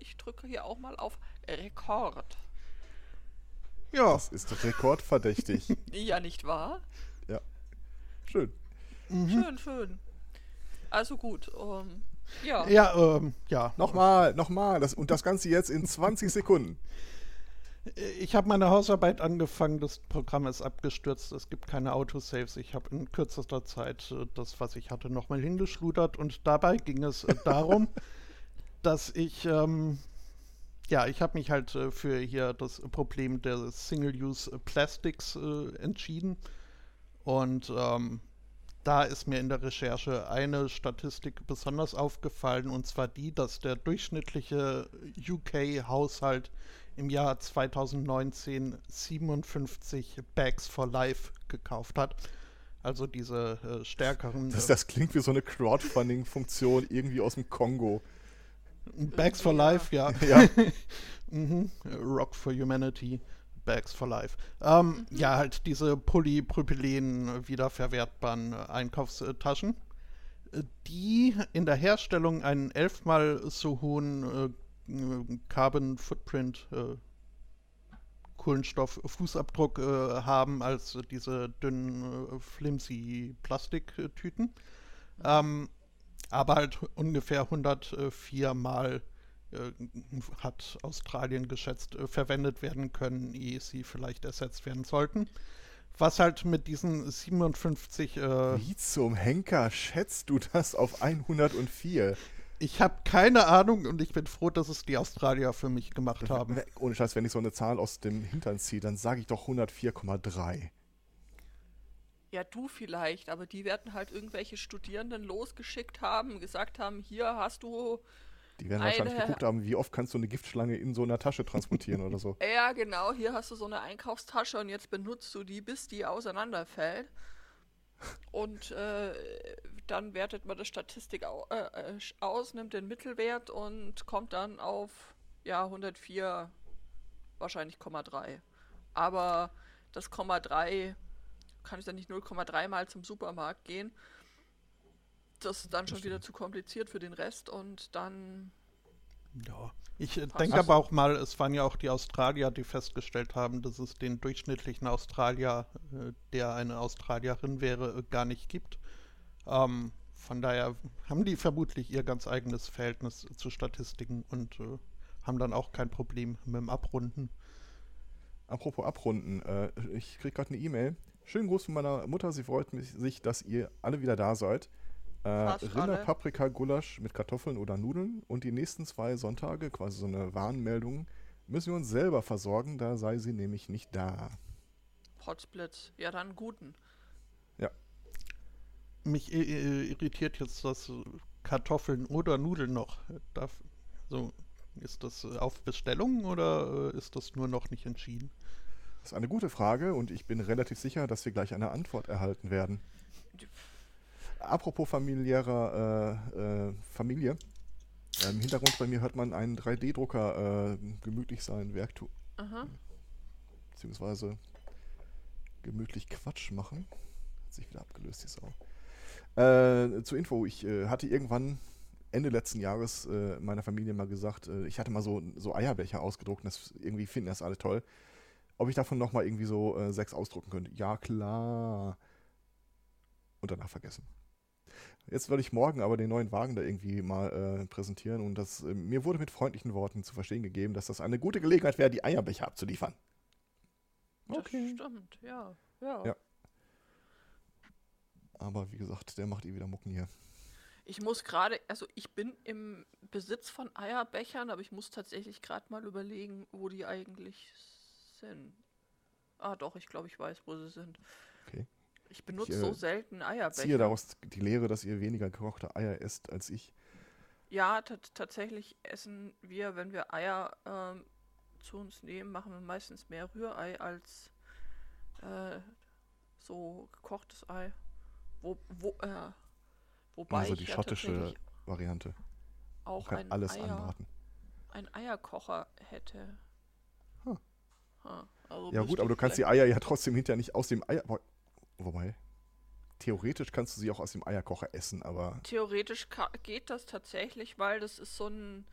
ich drücke hier auch mal auf Rekord. Ja. Das ist rekordverdächtig. ja, nicht wahr? Ja. Schön. Mhm. Schön, schön. Also gut. Um, ähm, ja. Ja, ähm, ja. Nochmal, nochmal. Das, und das Ganze jetzt in 20 Sekunden. Ich habe meine Hausarbeit angefangen, das Programm ist abgestürzt, es gibt keine Autosaves. Ich habe in kürzester Zeit äh, das, was ich hatte, nochmal hingeschludert und dabei ging es äh, darum, dass ich, ähm, ja, ich habe mich halt äh, für hier das Problem der Single-Use Plastics äh, entschieden und ähm, da ist mir in der Recherche eine Statistik besonders aufgefallen, und zwar die, dass der durchschnittliche UK-Haushalt im Jahr 2019 57 Bags for Life gekauft hat. Also diese äh, stärkeren. Das, das klingt wie so eine Crowdfunding-Funktion irgendwie aus dem Kongo. Bags for Life, ja. ja. mhm. Rock for Humanity. Bags for Life. Ähm, mhm. Ja, halt diese Polypropylen wiederverwertbaren Einkaufstaschen, äh, die in der Herstellung einen elfmal so hohen äh, Carbon Footprint, äh, Kohlenstofffußabdruck äh, haben als diese dünnen, äh, flimsy Plastiktüten. Ähm, aber halt ungefähr 104 Mal äh, hat Australien geschätzt, äh, verwendet werden können, ehe sie vielleicht ersetzt werden sollten. Was halt mit diesen 57. Äh, Wie zum Henker schätzt du das auf 104? Ich habe keine Ahnung und ich bin froh, dass es die Australier für mich gemacht haben. Ohne Scheiß, wenn ich so eine Zahl aus dem Hintern ziehe, dann sage ich doch 104,3. Ja, du vielleicht, aber die werden halt irgendwelche Studierenden losgeschickt haben, gesagt haben, hier hast du. Die werden eine... wahrscheinlich geguckt haben, wie oft kannst du eine Giftschlange in so einer Tasche transportieren oder so. Ja, genau, hier hast du so eine Einkaufstasche und jetzt benutzt du die, bis die auseinanderfällt. Und äh, dann wertet man die Statistik au äh, äh aus, nimmt den Mittelwert und kommt dann auf ja 104 wahrscheinlich 0,3. Aber das 0,3 kann ich dann nicht 0,3 mal zum Supermarkt gehen. Das ist dann schon wieder zu kompliziert für den Rest und dann ja, ich äh, denke aber auch mal, es waren ja auch die Australier, die festgestellt haben, dass es den durchschnittlichen Australier, äh, der eine Australierin wäre, äh, gar nicht gibt. Ähm, von daher haben die vermutlich ihr ganz eigenes Verhältnis zu Statistiken und äh, haben dann auch kein Problem mit dem Abrunden. Apropos Abrunden, äh, ich kriege gerade eine E-Mail. Schönen Gruß von meiner Mutter, sie freut sich, dass ihr alle wieder da seid. Äh, Rinder, Paprika, Gulasch mit Kartoffeln oder Nudeln und die nächsten zwei Sonntage, quasi so eine Warnmeldung, müssen wir uns selber versorgen, da sei sie nämlich nicht da. Potsblitz, ja dann guten. Ja. Mich irritiert jetzt das Kartoffeln oder Nudeln noch. Darf, so, ist das auf Bestellung oder äh, ist das nur noch nicht entschieden? Das ist eine gute Frage und ich bin relativ sicher, dass wir gleich eine Antwort erhalten werden apropos familiärer äh, äh, Familie. Im Hintergrund bei mir hört man einen 3D-Drucker äh, gemütlich sein Werk tun. Beziehungsweise gemütlich Quatsch machen. Hat sich wieder abgelöst, die Sau. Äh, zur Info, ich äh, hatte irgendwann Ende letzten Jahres äh, meiner Familie mal gesagt, äh, ich hatte mal so, so Eierbecher ausgedruckt und das irgendwie finden das alle toll. Ob ich davon nochmal irgendwie so äh, sechs ausdrucken könnte. Ja, klar. Und danach vergessen. Jetzt werde ich morgen aber den neuen Wagen da irgendwie mal äh, präsentieren und das, äh, mir wurde mit freundlichen Worten zu verstehen gegeben, dass das eine gute Gelegenheit wäre, die Eierbecher abzuliefern. Okay. Das stimmt, ja. ja. Ja. Aber wie gesagt, der macht eh wieder Mucken hier. Ich muss gerade, also ich bin im Besitz von Eierbechern, aber ich muss tatsächlich gerade mal überlegen, wo die eigentlich sind. Ah doch, ich glaube, ich weiß, wo sie sind. Okay. Ich benutze ich, äh, so selten Eierbecher. Ich ziehe daraus die Lehre, dass ihr weniger gekochte Eier esst als ich. Ja, tatsächlich essen wir, wenn wir Eier ähm, zu uns nehmen, machen wir meistens mehr Rührei als äh, so gekochtes Ei. Wo, wo, äh, wobei also die schottische Variante. Auch ein alles Eier, anbraten. Ein Eierkocher hätte. Also ja gut, aber du kannst die Eier ja trotzdem hinterher nicht aus dem Eier. Wobei, theoretisch kannst du sie auch aus dem Eierkocher essen, aber. Theoretisch geht das tatsächlich, weil das ist so ein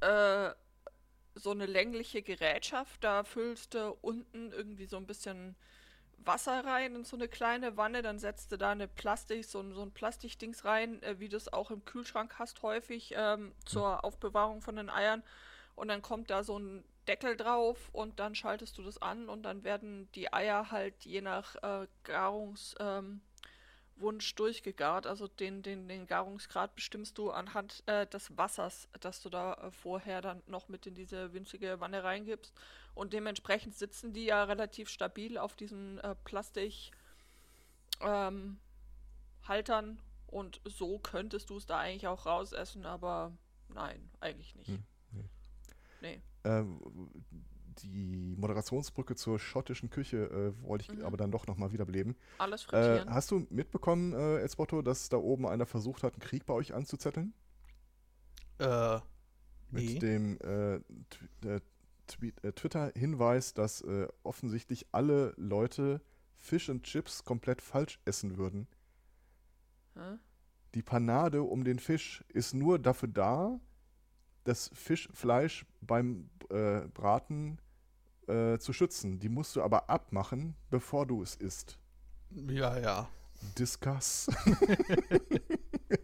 äh, so eine längliche Gerätschaft. Da füllst du unten irgendwie so ein bisschen Wasser rein in so eine kleine Wanne, dann setzt du da eine Plastik, so, ein- so ein Plastikdings rein, äh, wie du es auch im Kühlschrank hast häufig, ähm, zur Aufbewahrung von den Eiern. Und dann kommt da so ein Deckel drauf und dann schaltest du das an und dann werden die Eier halt je nach äh, Garungswunsch ähm, durchgegart. Also den, den, den Garungsgrad bestimmst du anhand äh, des Wassers, das du da äh, vorher dann noch mit in diese winzige Wanne reingibst. Und dementsprechend sitzen die ja relativ stabil auf diesen äh, Plastik ähm, und so könntest du es da eigentlich auch rausessen, aber nein, eigentlich nicht. Hm, nee. Nee. Ähm, die Moderationsbrücke zur schottischen Küche äh, wollte ich Mhm. aber dann doch nochmal wiederbeleben. Alles Äh, frittieren. hast du mitbekommen, äh, Elsbotto, dass da oben einer versucht hat, einen Krieg bei euch anzuzetteln? Äh, Mit nee. dem äh, Tw- äh, äh, Twitter-Hinweis, dass äh, offensichtlich alle Leute Fish and Chips komplett falsch essen würden. Hä? Die Panade um den Fisch ist nur dafür da, das Fischfleisch beim äh, Braten äh, zu schützen. Die musst du aber abmachen, bevor du es isst. Ja, ja. Discuss.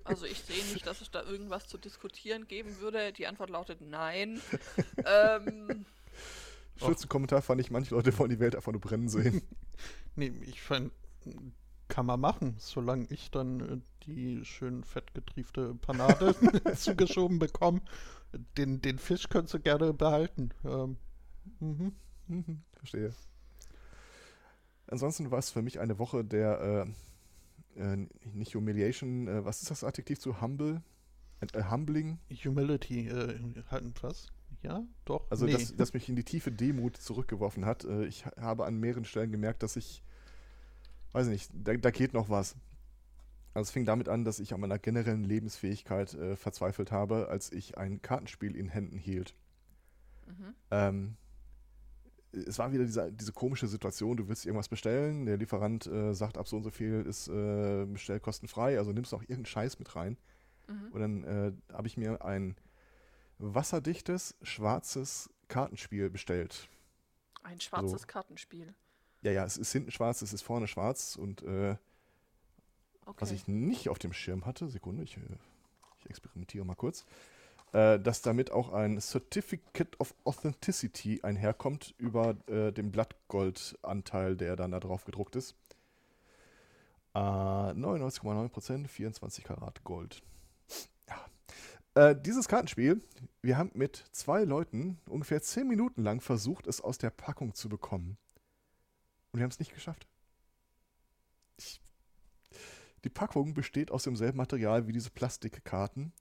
Also ich sehe nicht, dass es da irgendwas zu diskutieren geben würde. Die Antwort lautet nein. ähm, Schönsten Kommentar fand ich, manche Leute wollen die Welt einfach nur brennen sehen. Nee, ich fand, kann man machen, solange ich dann äh, die schön fettgetriefte Panade zugeschoben bekomme. Den, den Fisch könntest du gerne behalten. Ähm, mhm. Mhm, verstehe. Ansonsten war es für mich eine Woche der, äh, äh, nicht Humiliation, äh, was ist das Adjektiv zu humble? Äh, humbling? Humility, äh, halt was? Ja, doch. Also, nee. dass, dass mich in die tiefe Demut zurückgeworfen hat. Äh, ich ha- habe an mehreren Stellen gemerkt, dass ich, weiß nicht, da, da geht noch was. Also es fing damit an, dass ich an meiner generellen Lebensfähigkeit äh, verzweifelt habe, als ich ein Kartenspiel in Händen hielt. mhm. Ähm, es war wieder diese, diese komische Situation, du willst irgendwas bestellen, der Lieferant äh, sagt, ab so und so viel ist äh, bestellkostenfrei, also nimmst du auch irgendeinen Scheiß mit rein. Mhm. Und dann äh, habe ich mir ein wasserdichtes, schwarzes Kartenspiel bestellt. Ein schwarzes So. Kartenspiel. Ja, ja, es ist hinten schwarz, es ist vorne schwarz und äh, Okay. was ich nicht auf dem Schirm hatte, Sekunde, ich, äh, ich experimentiere mal kurz, äh, dass damit auch ein Certificate of Authenticity einherkommt über äh, den Blattgoldanteil, der dann da drauf gedruckt ist. Äh, 99,9%, 24 Karat Gold. Ja. Äh, dieses Kartenspiel, wir haben mit zwei Leuten ungefähr 10 Minuten lang versucht, es aus der Packung zu bekommen. Und wir haben es nicht geschafft. Ich, die Packung besteht aus demselben Material wie diese Plastikkarten.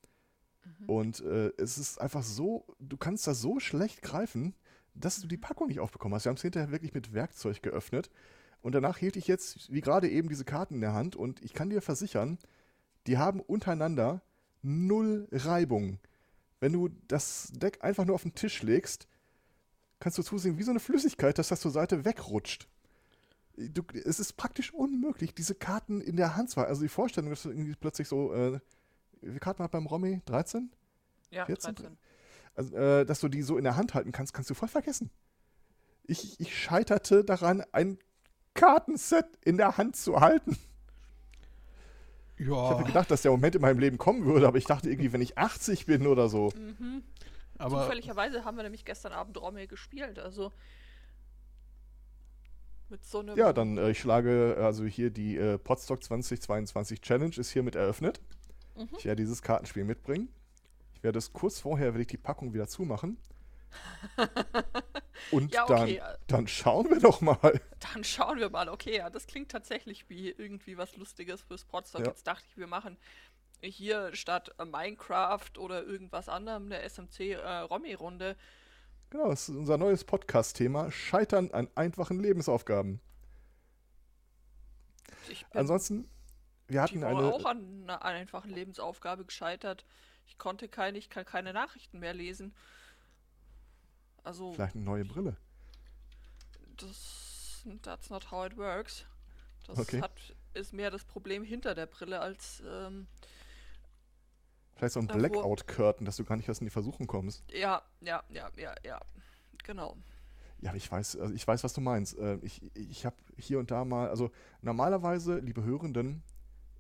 Mhm. Und äh, es ist einfach so, du kannst das so schlecht greifen, dass du die Packung nicht aufbekommen hast. Wir haben es hinterher wirklich mit Werkzeug geöffnet. Und danach hielt ich jetzt, wie gerade eben, diese Karten in der Hand. Und ich kann dir versichern, die haben untereinander null Reibung. Wenn du das Deck einfach nur auf den Tisch legst, kannst du zusehen, wie so eine Flüssigkeit, dass das zur Seite wegrutscht. Du, es ist praktisch unmöglich, diese Karten in der Hand zu halten. Also die Vorstellung, dass du irgendwie plötzlich so, äh, wie viele Karten hat beim Romy? 13? ja, 14? 13. Also, äh, dass du die so in der Hand halten kannst, kannst du voll vergessen. Ich, ich scheiterte daran, ein Kartenset in der Hand zu halten. Ich ja, habe gedacht, dass der Moment in meinem Leben kommen würde, aber ich dachte irgendwie, wenn ich 80 bin oder so. Mhm. aber Zufälligerweise haben wir nämlich gestern Abend Rommel gespielt, also mit so einem Ja, dann äh, ich schlage also hier die äh, Podstock 2022 Challenge ist hiermit eröffnet. Mhm. Ich werde dieses Kartenspiel mitbringen. Ich werde es kurz vorher, werde ich die Packung wieder zumachen. Und Ja, dann, okay. dann schauen wir doch mal. Dann schauen wir mal. Okay, ja, das klingt tatsächlich wie irgendwie was Lustiges fürs Podstock. Ja. Jetzt dachte ich, wir machen hier statt äh, Minecraft oder irgendwas anderem eine SMC-Romy-Runde. Genau, das ist unser neues Podcast-Thema. Scheitern an einfachen Lebensaufgaben. ich bin Ansonsten, wir die hatten Woche eine. auch an einer einfachen Lebensaufgabe gescheitert. Ich konnte keine, ich kann keine Nachrichten mehr lesen. Also, Vielleicht eine neue Brille. das that's not how it works. Das Okay. hat, ist mehr das Problem hinter der Brille als ähm, Vielleicht so ein Davor- Blackout-Curtain, dass du gar nicht erst in die Versuchung kommst. Ja, ja, ja, ja, ja. Genau. Ja, ich weiß, also ich weiß, was du meinst. Äh, Ich, ich habe hier und da mal, also normalerweise, liebe Hörenden,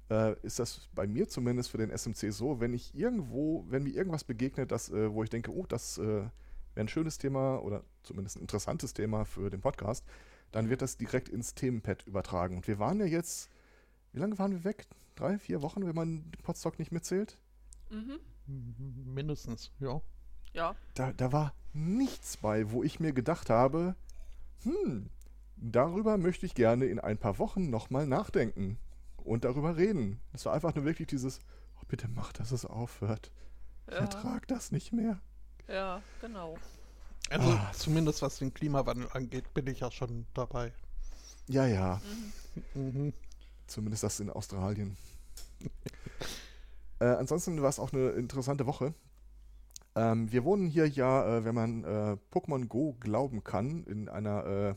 äh, ist das bei mir zumindest für den SMC so, wenn ich irgendwo, wenn mir irgendwas begegnet, das, äh, wo ich denke, oh, das äh, wäre ein schönes Thema oder zumindest ein interessantes Thema für den Podcast, dann wird das direkt ins Themenpad übertragen. Und wir waren ja jetzt, wie lange waren wir weg? Drei, vier Wochen, wenn man den Podstock nicht mitzählt? Mhm. Mindestens, ja. Ja. da, da war nichts bei, wo ich mir gedacht habe, hm, darüber möchte ich gerne in ein paar Wochen nochmal nachdenken und darüber reden. Es war einfach nur wirklich dieses, oh, bitte mach, dass es aufhört. Ich Ja, ertrag das nicht mehr. ja, genau. Also Ah. zumindest was den Klimawandel angeht, bin ich ja schon dabei. Ja, ja, Mhm. zumindest das in Australien. äh, ansonsten war es auch eine interessante Woche. Ähm, wir wohnen hier ja, äh, wenn man äh, Pokémon Go glauben kann, in einer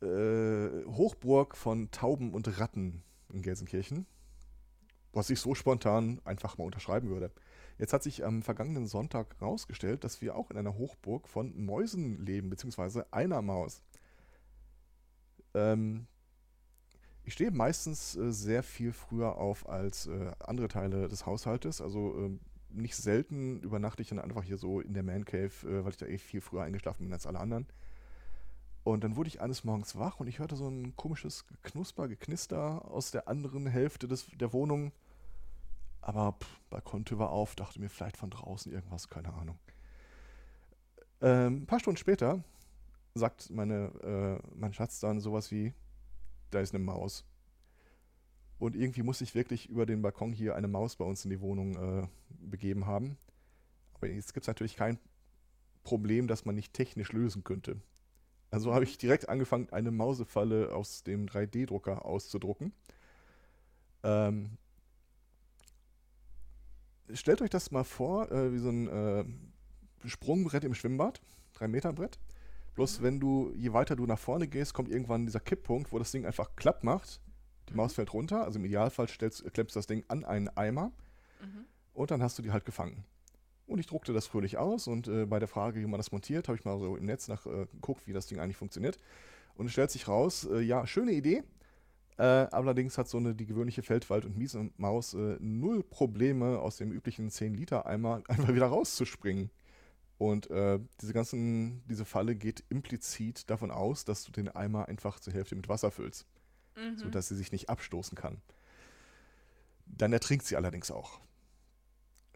äh, äh, Hochburg von Tauben und Ratten in Gelsenkirchen. Was ich so spontan einfach mal unterschreiben würde. Jetzt hat sich am vergangenen Sonntag herausgestellt, dass wir auch in einer Hochburg von Mäusen leben, beziehungsweise einer Maus. Ähm, ich stehe meistens äh, sehr viel früher auf als äh, andere Teile des Haushaltes. Also ähm, nicht selten übernachte ich dann einfach hier so in der Man Cave, äh, weil ich da eh viel früher eingeschlafen bin als alle anderen. Und dann wurde ich eines Morgens wach und ich hörte so ein komisches Knusper, Geknister aus der anderen Hälfte des, der Wohnung. Aber pff, Balkontür war auf, dachte mir vielleicht von draußen irgendwas, keine Ahnung. Ähm, ein paar Stunden später sagt meine, äh, mein Schatz dann sowas wie, da ist eine Maus. Und irgendwie muss ich wirklich über den Balkon hier eine Maus bei uns in die Wohnung äh, begeben haben. Aber jetzt gibt es natürlich kein Problem, das man nicht technisch lösen könnte. Also habe ich direkt angefangen, eine Mausefalle aus dem 3D-Drucker auszudrucken. Ähm, stellt euch das mal vor, äh, wie so ein äh, Sprungbrett im Schwimmbad, 3-Meter-Brett. Bloß wenn du, je weiter du nach vorne gehst, kommt irgendwann dieser Kipppunkt, wo das Ding einfach klapp macht. Die Maus fällt runter, also im Idealfall stellst, klemmst du das Ding an einen Eimer Mhm. und dann hast du die halt gefangen. Und ich druckte das fröhlich aus und äh, bei der Frage, wie man das montiert, habe ich mal so im Netz nach äh, wie das Ding eigentlich funktioniert. Und es stellt sich raus, äh, ja, schöne Idee. Äh, allerdings hat so eine die gewöhnliche Feldwald- und Miese-Maus äh, null Probleme, aus dem üblichen 10-Liter-Eimer einfach wieder rauszuspringen. Und äh, diese ganzen, diese Falle geht implizit davon aus, dass du den Eimer einfach zur Hälfte mit Wasser füllst, Mhm. sodass sie sich nicht abstoßen kann. Dann ertrinkt sie allerdings auch.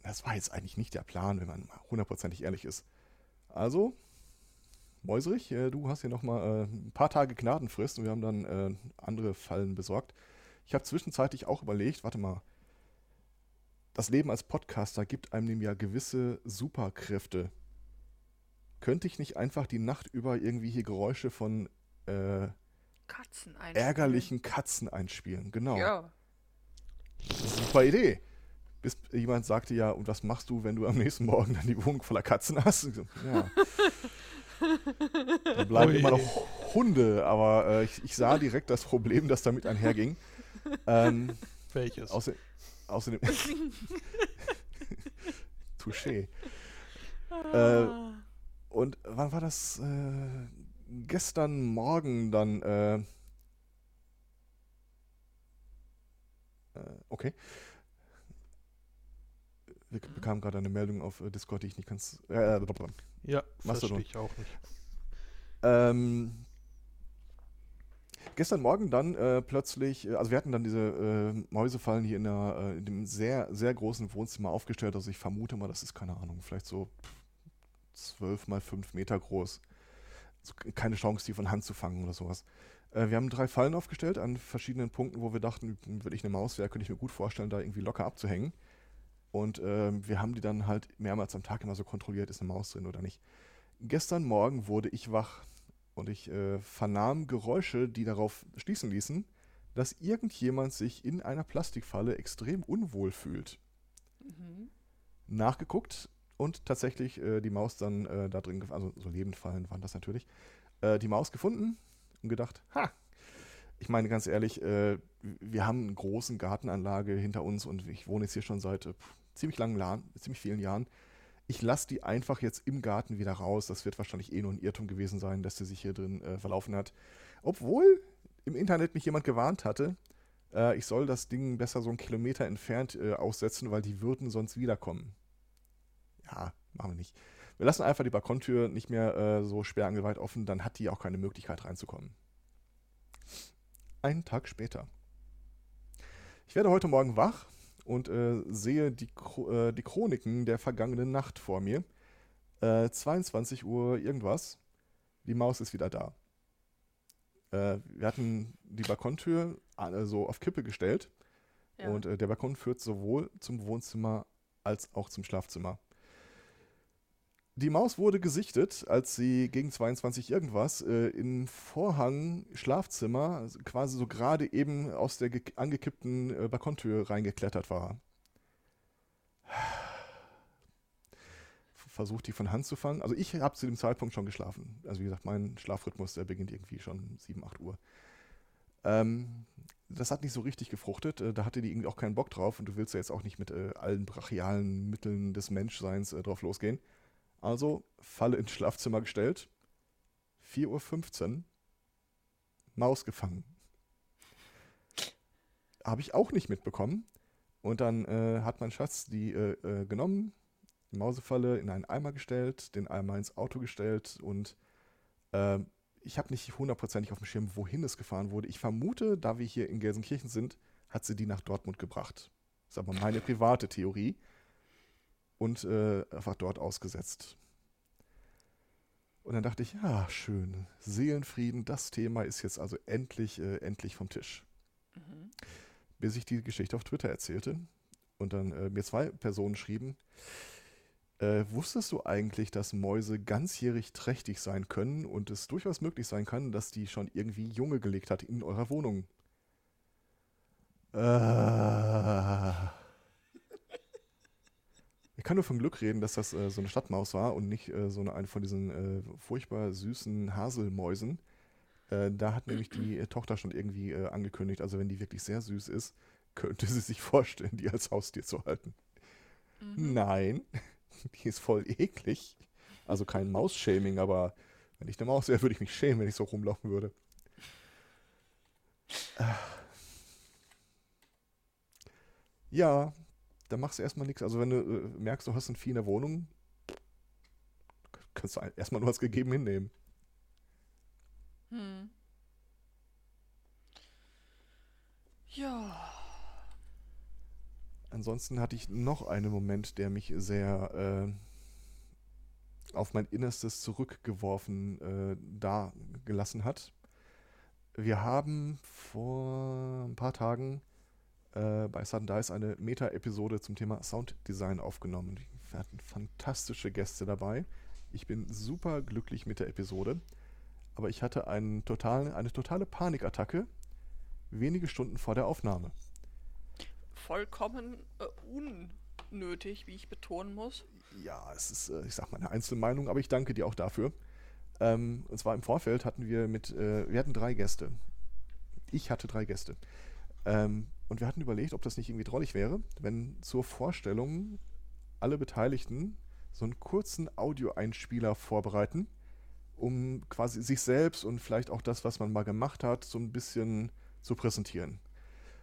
Das war jetzt eigentlich nicht der Plan, wenn man hundertprozentig ehrlich ist. Also, Mäuserich, äh, du hast hier nochmal äh, ein paar Tage Gnadenfrist und wir haben dann äh, andere Fallen besorgt. Ich habe zwischenzeitlich auch überlegt, warte mal, das Leben als Podcaster gibt einem ja gewisse Superkräfte. Könnte ich nicht einfach die Nacht über irgendwie hier Geräusche von äh, Katzen ärgerlichen Katzen einspielen? Genau. Ja. Super Idee. Bis jemand sagte ja, und was machst du, wenn du am nächsten Morgen dann die Wohnung voller Katzen hast? Ja. Da bleiben Ui. immer noch Hunde, aber äh, ich, ich sah direkt das Problem, das damit einherging. Ähm, Welches? außer, außerdem. Touché. Äh, und wann war das? Äh, gestern Morgen dann. Äh, äh, okay. Wir bekamen gerade eine Meldung auf äh, Discord, die ich nicht ganz. Äh, blablabla. ja, verstehe ich auch nicht. Ähm, gestern Morgen dann äh, plötzlich, äh, also wir hatten dann diese äh, Mäusefallen hier in, der, äh, in dem sehr, sehr großen Wohnzimmer aufgestellt. Also ich vermute mal, das ist keine Ahnung, vielleicht so zwölf mal fünf Meter groß. Also keine Chance, die von Hand zu fangen oder sowas. Äh, wir haben drei Fallen aufgestellt an verschiedenen Punkten, wo wir dachten, wenn ich eine Maus wäre, könnte ich mir gut vorstellen, da irgendwie locker abzuhängen. Und ähm, wir haben die dann halt mehrmals am Tag immer so kontrolliert, ist eine Maus drin oder nicht. Gestern Morgen wurde ich wach und ich äh, vernahm Geräusche, die darauf schließen ließen, dass irgendjemand sich in einer Plastikfalle extrem unwohl fühlt. Mhm. Nachgeguckt und tatsächlich äh, die Maus dann äh, da drin, also so Lebendfallen waren das natürlich, äh, die Maus gefunden und gedacht, ha, ich meine ganz ehrlich, äh, wir haben eine große Gartenanlage hinter uns und ich wohne jetzt hier schon seit äh, ziemlich langen Jahren, ziemlich vielen Jahren, ich lasse die einfach jetzt im Garten wieder raus. Das wird wahrscheinlich eh nur ein Irrtum gewesen sein, dass sie sich hier drin äh, verlaufen hat. Obwohl im Internet mich jemand gewarnt hatte, ich soll das Ding besser so einen Kilometer entfernt aussetzen, weil die würden sonst wiederkommen. Ja, machen wir nicht. Wir lassen einfach die Balkontür nicht mehr äh, so sperrangeweiht offen, dann hat die auch keine Möglichkeit reinzukommen. Einen Tag später. Ich werde heute Morgen wach und äh, sehe die, äh, die Chroniken der vergangenen Nacht vor mir. Äh, 22 Uhr irgendwas. Die Maus ist wieder da. Äh, wir hatten die Balkontür so auf Kippe gestellt. Ja. Und äh, der Balkon führt sowohl zum Wohnzimmer als auch zum Schlafzimmer. Die Maus wurde gesichtet, als sie gegen 22 irgendwas äh, im Vorhang Schlafzimmer, also quasi so gerade eben aus der angekippten äh, Balkontür reingeklettert war. Versucht die von Hand zu fangen. Also ich habe zu dem Zeitpunkt schon geschlafen. Also wie gesagt, mein Schlafrhythmus, der beginnt irgendwie schon 7, 8 Uhr. Ähm, das hat nicht so richtig gefruchtet. Äh, da hatte die irgendwie auch keinen Bock drauf und du willst ja jetzt auch nicht mit äh, allen brachialen Mitteln des Menschseins äh, drauf losgehen. Also Falle ins Schlafzimmer gestellt. 4.15 Uhr. Maus gefangen. Habe ich auch nicht mitbekommen. Und dann äh, hat mein Schatz die äh, äh, genommen, die Mausefalle in einen Eimer gestellt, den Eimer ins Auto gestellt und äh, ich habe nicht hundertprozentig auf dem Schirm, wohin es gefahren wurde. Ich vermute, da wir hier in Gelsenkirchen sind, hat sie die nach Dortmund gebracht. Das ist aber meine private Theorie und äh, einfach dort ausgesetzt. Und dann dachte ich, ja, schön, Seelenfrieden, das Thema ist jetzt also endlich, äh, endlich vom Tisch. Mhm. Bis ich die Geschichte auf Twitter erzählte und dann äh, mir zwei Personen schrieben, äh, wusstest du eigentlich, dass Mäuse ganzjährig trächtig sein können und es durchaus möglich sein kann, dass die schon irgendwie Junge gelegt hat in eurer Wohnung? Äh, ich kann nur von Glück reden, dass das äh, so eine Stadtmaus war und nicht äh, so eine, eine von diesen äh, furchtbar süßen Haselmäusen. Äh, da hat nämlich die äh, Tochter schon irgendwie äh, angekündigt, also wenn die wirklich sehr süß ist, könnte sie sich vorstellen, die als Haustier zu halten. Mhm. Nein, die ist voll eklig. Also kein Mausshaming, aber wenn ich eine Maus wäre, würde ich mich schämen, wenn ich so rumlaufen würde. Ja, da machst du erstmal nichts. Also wenn du äh, merkst, du hast ein Vieh in der Wohnung, kannst du erstmal nur als gegeben hinnehmen. Hm. Ja. Ansonsten hatte ich noch einen Moment, der mich sehr äh, auf mein Innerstes zurückgeworfen äh, da gelassen hat. Wir haben vor ein paar Tagen äh, bei Sudden Dice eine Meta-Episode zum Thema Sounddesign aufgenommen. Wir hatten fantastische Gäste dabei. Ich bin super glücklich mit der Episode. Aber ich hatte einen totalen, eine totale Panikattacke wenige Stunden vor der Aufnahme. Vollkommen äh, unnötig, wie ich betonen muss. Ja, es ist, äh, ich sag mal, eine Einzelmeinung, aber ich danke dir auch dafür. Ähm, und zwar im Vorfeld hatten wir mit, äh, wir hatten drei Gäste. Ich hatte drei Gäste. Ähm, und wir hatten überlegt, ob das nicht irgendwie drollig wäre, wenn zur Vorstellung alle Beteiligten so einen kurzen Audioeinspieler vorbereiten, um quasi sich selbst und vielleicht auch das, was man mal gemacht hat, so ein bisschen zu präsentieren.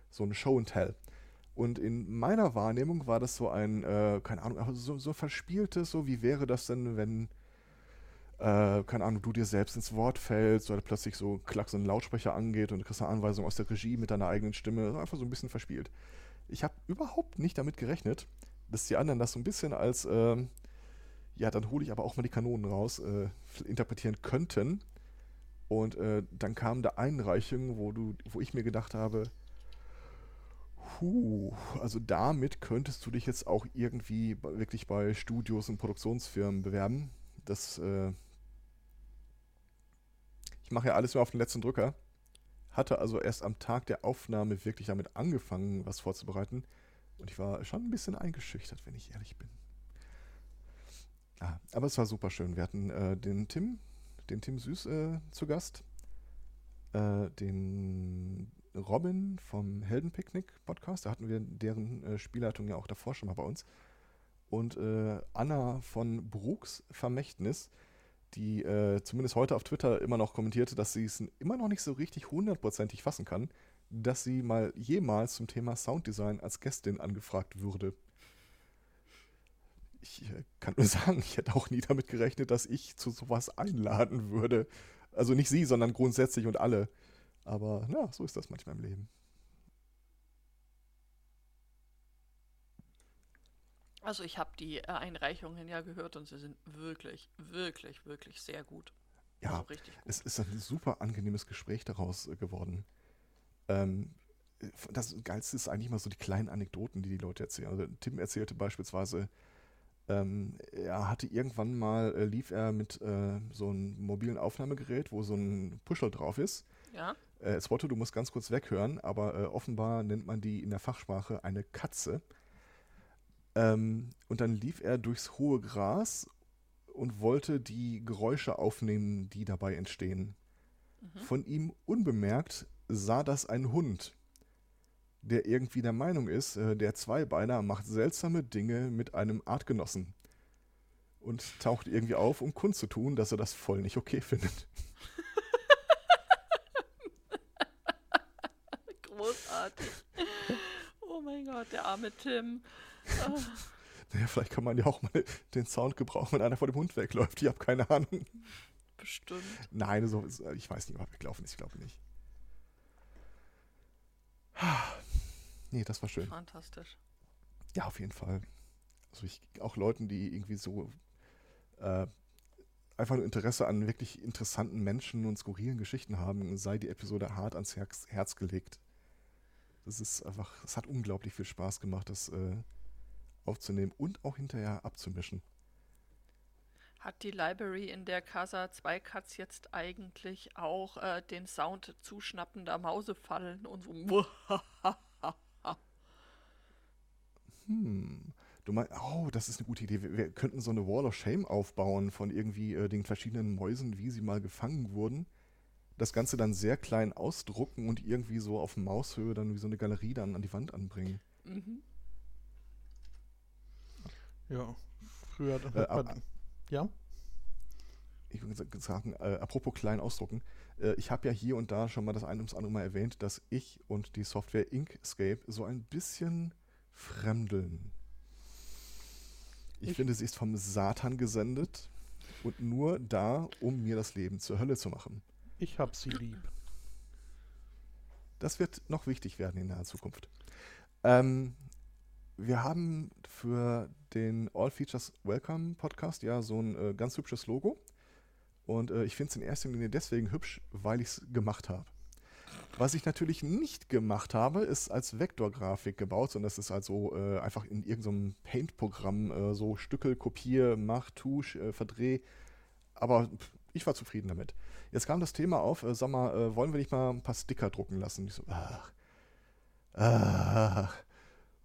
So ein Show and Tell. Und in meiner Wahrnehmung war das so ein, äh, keine Ahnung, so, so verspieltes, so wie wäre das denn, wenn äh, keine Ahnung, du dir selbst ins Wort fällst oder plötzlich so klack so ein Lautsprecher angeht und du kriegst eine Anweisung aus der Regie mit deiner eigenen Stimme. Einfach so ein bisschen verspielt. Ich habe überhaupt nicht damit gerechnet, dass die anderen das so ein bisschen als, äh, ja, dann hole ich aber auch mal die Kanonen raus, äh, interpretieren könnten. Und äh, dann kam da Einreichung, wo du, wo ich mir gedacht habe, Puh, also damit könntest du dich jetzt auch irgendwie wirklich bei Studios und Produktionsfirmen bewerben. Das äh, ich mache ja alles nur auf den letzten Drücker. Hatte also erst am Tag der Aufnahme wirklich damit angefangen, was vorzubereiten. Und ich war schon ein bisschen eingeschüchtert, wenn ich ehrlich bin. Ah, aber es war super schön. Wir hatten äh, den Tim, den Tim Süß äh, zu Gast. Äh, den Robin vom Heldenpicknick-Podcast. Da hatten wir deren äh, Spielleitung ja auch davor schon mal bei uns. Und äh, Anna von Brooks Vermächtnis, die äh, zumindest heute auf Twitter immer noch kommentierte, dass sie es immer noch nicht so richtig hundertprozentig fassen kann, dass sie mal jemals zum Thema Sounddesign als Gästin angefragt würde. Ich äh, kann nur sagen, ich hätte auch nie damit gerechnet, dass ich zu sowas einladen würde. Also nicht sie, sondern grundsätzlich und alle. Aber na, so ist das manchmal im Leben. Also ich habe die äh, Einreichungen ja gehört und sie sind wirklich, wirklich, wirklich sehr gut. Ja, also richtig gut. es ist ein super angenehmes Gespräch daraus äh, geworden. Ähm, das Geilste ist eigentlich mal so die kleinen Anekdoten, die die Leute erzählen. Also Tim erzählte beispielsweise, ähm, er hatte irgendwann mal, äh, lief er mit äh, so einem mobilen Aufnahmegerät, wo so ein Puschel drauf ist. Ja. Äh, Swotto, du musst ganz kurz weghören, aber äh, offenbar nennt man die in der Fachsprache eine Katze. Ähm, und dann lief er durchs hohe Gras und wollte die Geräusche aufnehmen, die dabei entstehen. Mhm. Von ihm unbemerkt sah das ein Hund, der irgendwie der Meinung ist, äh, der Zweibeiner macht seltsame Dinge mit einem Artgenossen. Und taucht irgendwie auf, um kundzutun, dass er das voll nicht okay findet. Großartig. Oh mein Gott, der arme Tim. Naja, vielleicht kann man ja auch mal den Sound gebrauchen, wenn einer vor dem Hund wegläuft. Ich habe keine Ahnung. bestimmt. Nein, so, ich weiß nicht, ob er weglaufen ist. Ich glaube nicht. Nee, das war schön. Fantastisch. Ja, auf jeden Fall. Also ich auch Leuten, die irgendwie so äh, einfach nur Interesse an wirklich interessanten Menschen und skurrilen Geschichten haben, sei die Episode hart ans Herz, Herz gelegt. Das ist einfach, es hat unglaublich viel Spaß gemacht, das äh, aufzunehmen und auch hinterher abzumischen. Hat die Library in der Casa 2 Cuts jetzt eigentlich auch äh, den Sound zuschnappender Mausefallen und so? Hm. Du meinst, oh, das ist eine gute Idee. Wir, wir könnten so eine Wall of Shame aufbauen von irgendwie äh, den verschiedenen Mäusen, wie sie mal gefangen wurden. Das Ganze dann sehr klein ausdrucken und irgendwie so auf Maushöhe dann wie so eine Galerie dann an die Wand anbringen. Mhm. Ja, früher Äh, ab- ja, Ich würde sa- sagen, äh, apropos klein ausdrucken. Äh, ich habe ja hier und da schon mal das eine ums andere Mal erwähnt, dass ich und die Software Inkscape so ein bisschen fremdeln. Ich, Ich- finde, sie ist vom Satan gesendet und nur da, um mir das Leben zur Hölle zu machen. ich hab sie lieb. Das wird noch wichtig werden in naher Zukunft. Ähm, wir haben für den All Features Welcome Podcast ja so ein äh, ganz hübsches Logo. Und äh, ich finde es in erster Linie deswegen hübsch, weil ich es gemacht habe. Was ich natürlich nicht gemacht habe, ist als Vektorgrafik gebaut, sondern das ist also äh, einfach in irgendeinem Paint-Programm äh, so Stückel, kopier, mach, tusch, äh, verdreh. Aber pff, ich war zufrieden damit. Jetzt kam das Thema auf, äh, sag mal, wollen wir nicht mal ein paar Sticker drucken lassen? Ich so, ach, ach.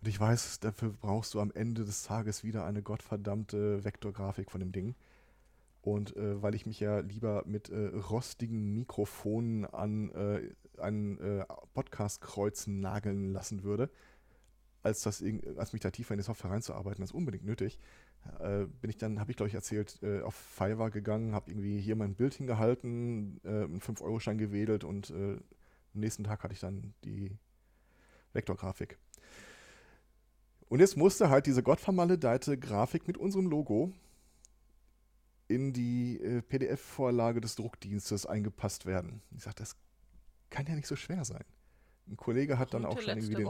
Und ich weiß, dafür brauchst du am Ende des Tages wieder eine gottverdammte Vektorgrafik von dem Ding. Und äh, weil ich mich ja lieber mit äh, rostigen Mikrofonen an äh, ein äh, Podcast-Kreuz nageln lassen würde, als, das, als mich da tiefer in die Software reinzuarbeiten, das ist unbedingt nötig, äh, bin ich dann, habe ich glaube ich erzählt, äh, auf Fiverr gegangen, habe irgendwie hier mein Bild hingehalten, äh, einen 5-Euro-Schein gewedelt und äh, am nächsten Tag hatte ich dann die Vektorgrafik. Und jetzt musste halt diese gottvermaledeite Grafik mit unserem Logo in die äh, PDF-Vorlage des Druckdienstes eingepasst werden. Ich sagte, das kann ja nicht so schwer sein. Ein Kollege hat dann auch schon den,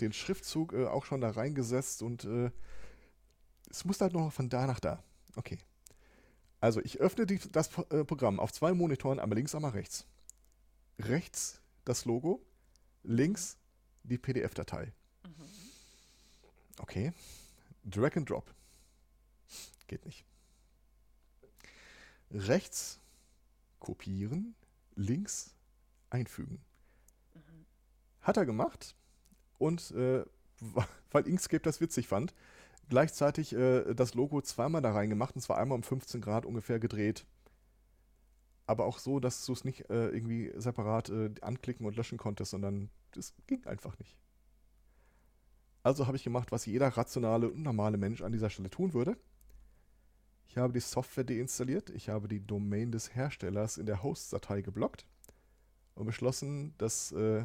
den Schriftzug äh, auch schon da reingesetzt und äh, es muss halt noch von da nach da. Okay. Also ich öffne die, das äh, Programm auf zwei Monitoren, einmal links, einmal rechts. Rechts das Logo, links die PDF-Datei. Okay. Drag and Drop. Geht nicht. Rechts kopieren, links einfügen. Mhm. Hat er gemacht und äh, weil Inkscape das witzig fand, gleichzeitig äh, das Logo zweimal da reingemacht und zwar einmal um 15 Grad ungefähr gedreht. aber auch so, dass du es nicht äh, irgendwie separat äh, anklicken und löschen konntest, sondern das ging einfach nicht. Also habe ich gemacht, was jeder rationale und normale Mensch an dieser Stelle tun würde. Ich habe die Software deinstalliert, ich habe die Domain des Herstellers in der Host-Datei geblockt und beschlossen, dass, äh,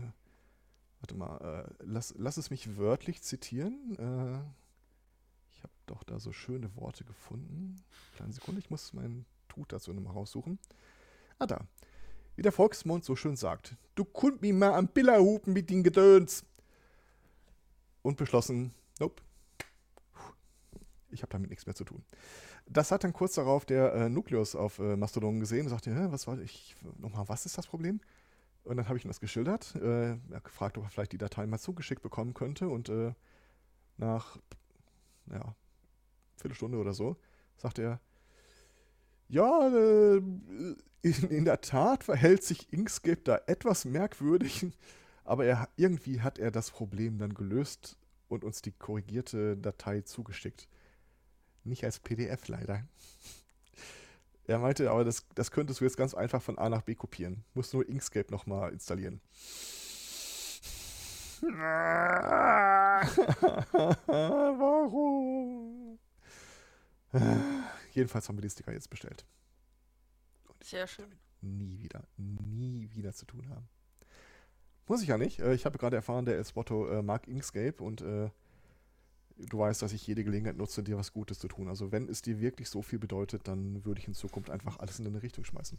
warte mal, äh, lass, lass es mich wörtlich zitieren. Äh, ich habe doch da so schöne Worte gefunden. Kleine Sekunde, ich muss meinen Tut dazu nochmal raussuchen. Ah, da. Wie der Volksmund so schön sagt. Du kund mi mal am Billerhupen mit den Gedöns. Und beschlossen, nope. Ich habe damit nichts mehr zu tun. Das hat dann kurz darauf der äh, Nukleus auf äh, Mastodon gesehen und sagte, was war ich, nochmal, was ist das Problem? Und dann habe ich ihm das geschildert. Äh, gefragt, ob er vielleicht die Datei mal zugeschickt bekommen könnte. Und äh, nach, ja, Viertelstunde oder so, sagte er, ja, äh, in, in, der Tat verhält sich Inkscape da etwas merkwürdig, aber er, irgendwie hat er das Problem dann gelöst und uns die korrigierte Datei zugeschickt. Nicht als PDF leider. Er meinte, aber das, das könntest du jetzt ganz einfach von A nach B kopieren. Musst nur Inkscape nochmal installieren. Warum? Jedenfalls haben wir die Sticker jetzt bestellt. Und Sehr schön. Nie wieder, nie wieder zu tun haben. Muss ich ja nicht. Äh, ich habe gerade erfahren, der Elsbotto äh, mag Inkscape und äh, du weißt, dass ich jede Gelegenheit nutze, dir was Gutes zu tun. Also wenn es dir wirklich so viel bedeutet, dann würde ich in Zukunft einfach alles in eine Richtung schmeißen.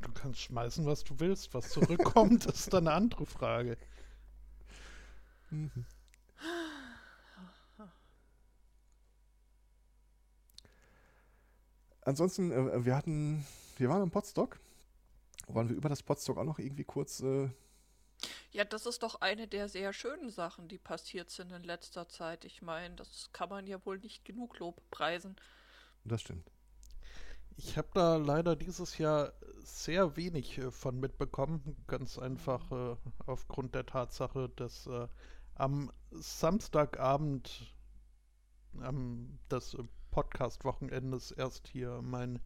Du kannst schmeißen, was du willst. Was zurückkommt, ist dann eine andere Frage. Mhm. Ansonsten, äh, wir hatten, wir waren im Podstock. Wollen wir über das Podstock auch noch irgendwie kurz äh, ja, das ist doch eine der sehr schönen Sachen, die passiert sind in letzter Zeit. Ich meine, das kann man ja wohl nicht genug Lob preisen. Das stimmt. Ich habe da leider dieses Jahr sehr wenig äh, von mitbekommen, ganz einfach äh, aufgrund der Tatsache, dass äh, am Samstagabend ähm, des Podcast-Wochenendes erst hier mein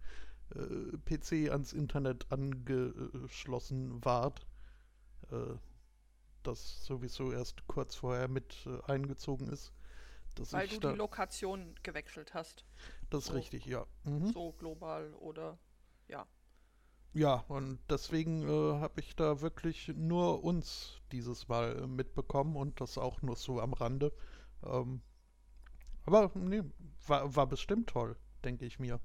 äh, PC ans Internet angeschlossen ward äh, das sowieso erst kurz vorher mit äh, eingezogen ist. Weil du die Lokation gewechselt hast. Das ist so, richtig, ja. Mhm. So global oder ja. Ja, und deswegen äh, habe ich da wirklich nur uns dieses Mal äh, mitbekommen und das auch nur so am Rande. Ähm, aber nee, war, war bestimmt toll, denke ich mir.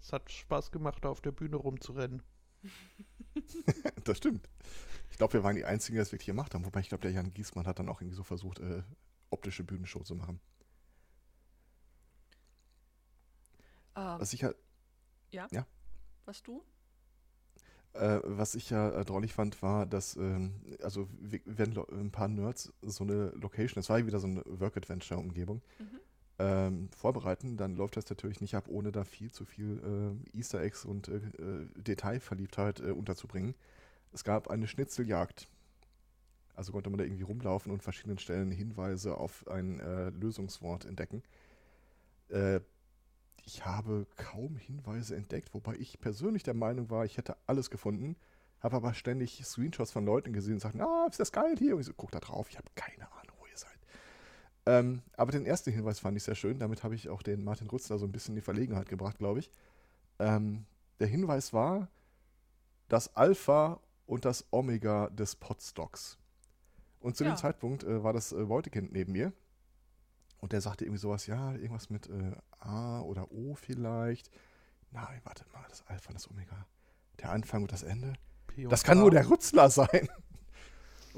Es hat Spaß gemacht, da auf der Bühne rumzurennen. das stimmt. Ich glaube, wir waren die Einzigen, die das wirklich gemacht haben. Wobei ich glaube, der Jan Giesmann hat dann auch irgendwie so versucht, äh, optische Bühnenshow zu machen. Ähm, was ich ja. Ja? Ja. Was du? Äh, was ich ja äh, drollig fand, war, dass, ähm, also wenn ein paar Nerds so eine Location, das war ja wieder so eine Work-Adventure-Umgebung, mhm. Ähm, vorbereiten, dann läuft das natürlich nicht ab, ohne da viel zu viel äh, Easter Eggs und äh, äh, Detailverliebtheit äh, unterzubringen. Es gab eine Schnitzeljagd. Also konnte man da irgendwie rumlaufen und verschiedenen Stellen Hinweise auf ein äh, Lösungswort entdecken. Äh, ich habe kaum Hinweise entdeckt, wobei ich persönlich der Meinung war, ich hätte alles gefunden, habe aber ständig Screenshots von Leuten gesehen und sagten, ah, ist das geil hier? Und ich so, guck da drauf, ich habe keine Ahnung. Ähm, aber den ersten Hinweis fand ich sehr schön, damit habe ich auch den Martin Rutzler so ein bisschen in die Verlegenheit gebracht, glaube ich. Ähm, der Hinweis war, dass Alpha und das Omega des Podstocks. Und zu ja. dem Zeitpunkt äh, war das äh, Beutekind neben mir. Und der sagte irgendwie sowas, ja, irgendwas mit äh, A oder O vielleicht. Nein, warte mal, das Alpha und das Omega. Der Anfang und das Ende. P das kann nur der Rützler sein.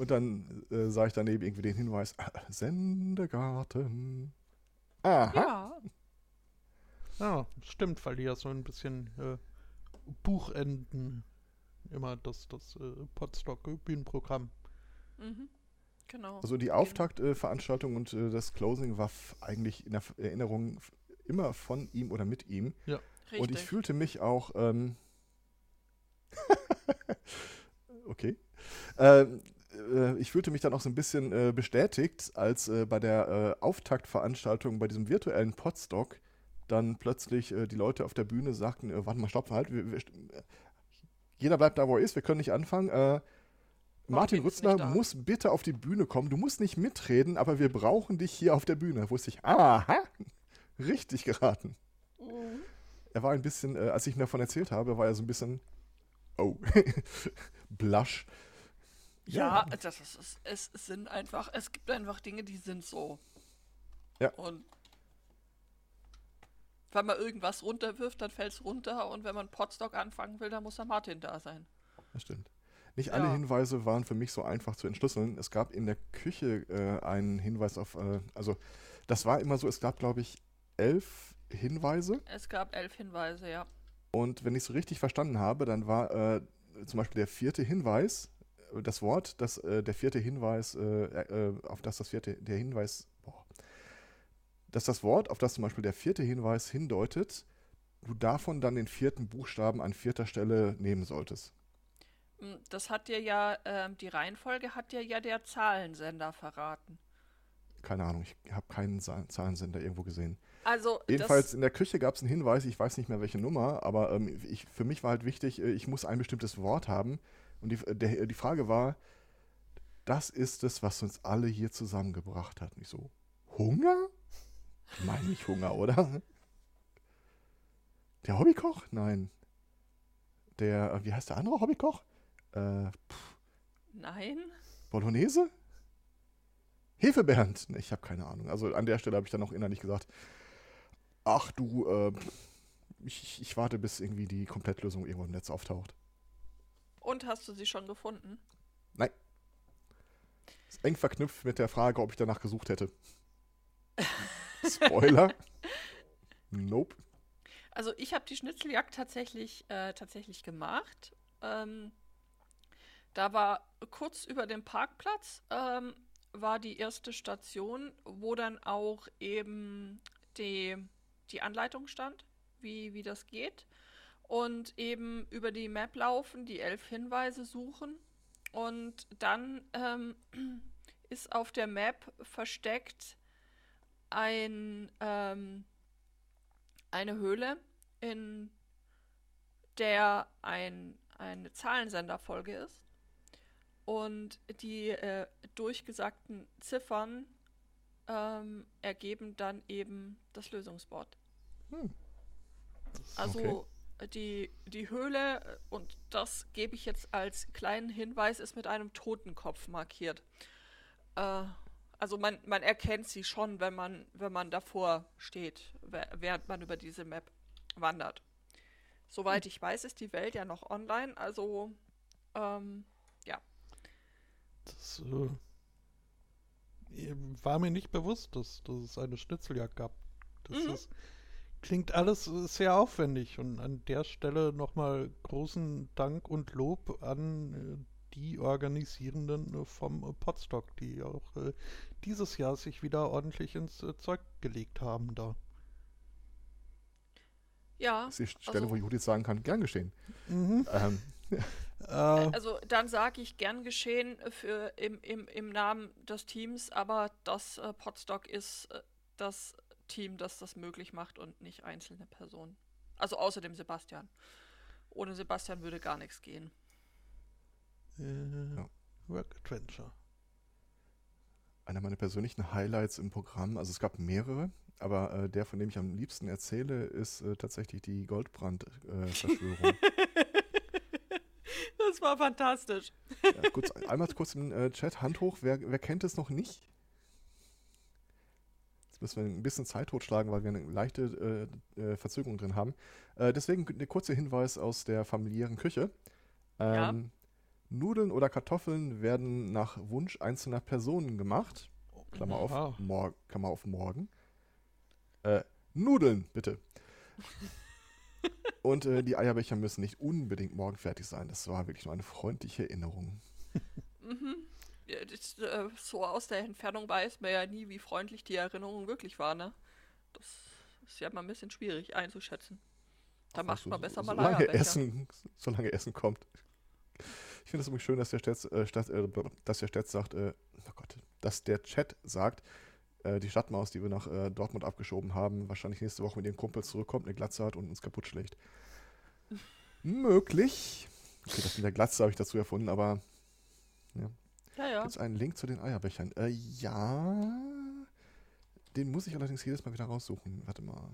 Und dann äh, sah ich daneben irgendwie den Hinweis, äh, Sendegarten. Aha. Ja. Ja, stimmt, weil die ja so ein bisschen äh, Buchenden immer das, das äh, Podstock-Bühnenprogramm. Mhm. Genau. Also die Auftaktveranstaltung und äh, das Closing war eigentlich in der Erinnerung immer von ihm oder mit ihm. Ja. Richtig. Und ich fühlte mich auch, ähm okay, ähm, äh, ich fühlte mich dann auch so ein bisschen äh, bestätigt, als äh, bei der äh, Auftaktveranstaltung bei diesem virtuellen Podstock dann plötzlich äh, die Leute auf der Bühne sagten, warte mal, stopp, halt, wir, wir, jeder bleibt da, wo er ist, wir können nicht anfangen. Martin Rützler muss bitte auf die Bühne kommen. Du musst nicht mitreden, aber wir brauchen dich hier auf der Bühne. Da wusste ich, aha, richtig geraten. Mhm. Er war ein bisschen, als ich mir davon erzählt habe, war er so ein bisschen, oh, blush. Ja, ja, das ist, es sind einfach, es gibt einfach Dinge, die sind so. Ja. Und wenn man irgendwas runterwirft, dann fällt es runter und wenn man Potstock anfangen will, dann muss der Martin da sein. Das stimmt. Nicht alle ja. Hinweise waren für mich so einfach zu entschlüsseln. Es gab in der Küche äh, einen Hinweis auf, äh, also das war immer so, es gab, glaube ich, elf Hinweise. Es gab elf Hinweise, ja. Und wenn ich es so richtig verstanden habe, dann war äh, zum Beispiel der vierte Hinweis, das Wort, das äh, der vierte Hinweis, äh, auf das das vierte, der Hinweis, boah, dass das Wort, auf das zum Beispiel der vierte Hinweis hindeutet, du davon dann den vierten Buchstaben an vierter Stelle nehmen solltest. Hm, das hat dir ja, äh, die Reihenfolge hat dir ja der Zahlensender verraten. Keine Ahnung, ich habe keinen Zahlensender irgendwo gesehen. Also Jedenfalls in der Küche gab es einen Hinweis, ich weiß nicht mehr welche Nummer, aber ähm, ich, für mich war halt wichtig, äh, ich muss ein bestimmtes Wort haben. Und die, der, die Frage war, das ist es, was uns alle hier zusammengebracht hat. Nicht so, Hunger? Ich meine nicht Hunger, oder? Der Hobbykoch? Nein. Der, äh, wie heißt der andere Hobbykoch? Äh, Nein. Bolognese? Hefebernd? Ich habe keine Ahnung. Also an der Stelle habe ich dann auch innerlich gesagt, ach du, äh, ich, ich, warte, bis irgendwie die Komplettlösung irgendwo im Netz auftaucht. Und hast du sie schon gefunden? Nein. Ist eng verknüpft mit der Frage, ob ich danach gesucht hätte. Spoiler. nope. Also ich habe die Schnitzeljagd tatsächlich, äh, tatsächlich gemacht. Ähm, da war kurz über dem Parkplatz ähm, war die erste Station, wo dann auch eben die, die Anleitung stand, wie, wie das geht. Und eben über die Map laufen, die elf Hinweise suchen. Und dann ähm, ist auf der Map versteckt ein, ähm, eine Höhle, in der ein, eine Zahlensenderfolge ist. Und die äh, durchgesagten Ziffern ähm, ergeben dann eben das Lösungswort. Hm. Also okay. Die, die Höhle, und das gebe ich jetzt als kleinen Hinweis, ist mit einem Totenkopf markiert. Äh, also man, man erkennt sie schon, wenn man, wenn man davor steht, während man über diese Map wandert. Soweit ich weiß, ist die Welt ja noch online, also ähm, das äh, war mir nicht bewusst, dass, dass es eine Schnitzeljagd gab. Das mhm. ist, klingt alles sehr aufwendig und an der Stelle nochmal großen Dank und Lob an äh, die Organisierenden vom Podstock, die auch äh, dieses Jahr sich wieder ordentlich ins äh, Zeug gelegt haben da. Ja. Das ist die Stelle, also, wo Judith sagen kann, gern geschehen. Mhm. Ähm, äh, also dann sage ich gern geschehen für im, im, im Namen des Teams, aber das äh, Podstock ist das Team, das das möglich macht und nicht einzelne Personen. Also außer dem Sebastian. Ohne Sebastian würde gar nichts gehen. Äh, ja. Work Adventure. Einer meiner persönlichen Highlights im Programm, also es gab mehrere, aber äh, der, von dem ich am liebsten erzähle, ist äh, tatsächlich die Goldbrand-Verschwörung. Das war fantastisch. Ja, kurz, einmal kurz im äh, Chat, Hand hoch, wer, wer kennt es noch nicht? Müssen wir ein bisschen Zeit totschlagen, weil wir eine leichte äh, äh, Verzögerung drin haben. Äh, deswegen ein kurzer Hinweis aus der familiären Küche. Ähm, ja. Nudeln oder Kartoffeln werden nach Wunsch einzelner Personen gemacht. Klammer auf, wow. mor Klammer auf morgen. Äh, Nudeln, bitte. Und äh, die Eierbecher müssen nicht unbedingt morgen fertig sein. Das war wirklich nur eine freundliche Erinnerung. mhm. Äh, so aus der Entfernung weiß man ja nie, wie freundlich die Erinnerung wirklich war, ne? Das ist ja mal ein bisschen schwierig einzuschätzen. Da Ach, macht man so, besser so, mal solange Essen, Solange Essen kommt. Ich finde es übrigens schön, dass der, Stetz, äh, Stetz, äh, dass der Stetz sagt, äh, oh Gott, dass der Chat sagt, äh, die Stadtmaus, die wir nach äh, Dortmund abgeschoben haben, wahrscheinlich nächste Woche mit ihrem Kumpel zurückkommt, eine Glatze hat und uns kaputt schlägt. Möglich. Okay, das mit der Glatze habe ich dazu erfunden, aber ja. Ja, ja. Gibt es einen Link zu den Eierbechern? Äh, ja. Den muss ich allerdings jedes Mal wieder raussuchen. Warte mal.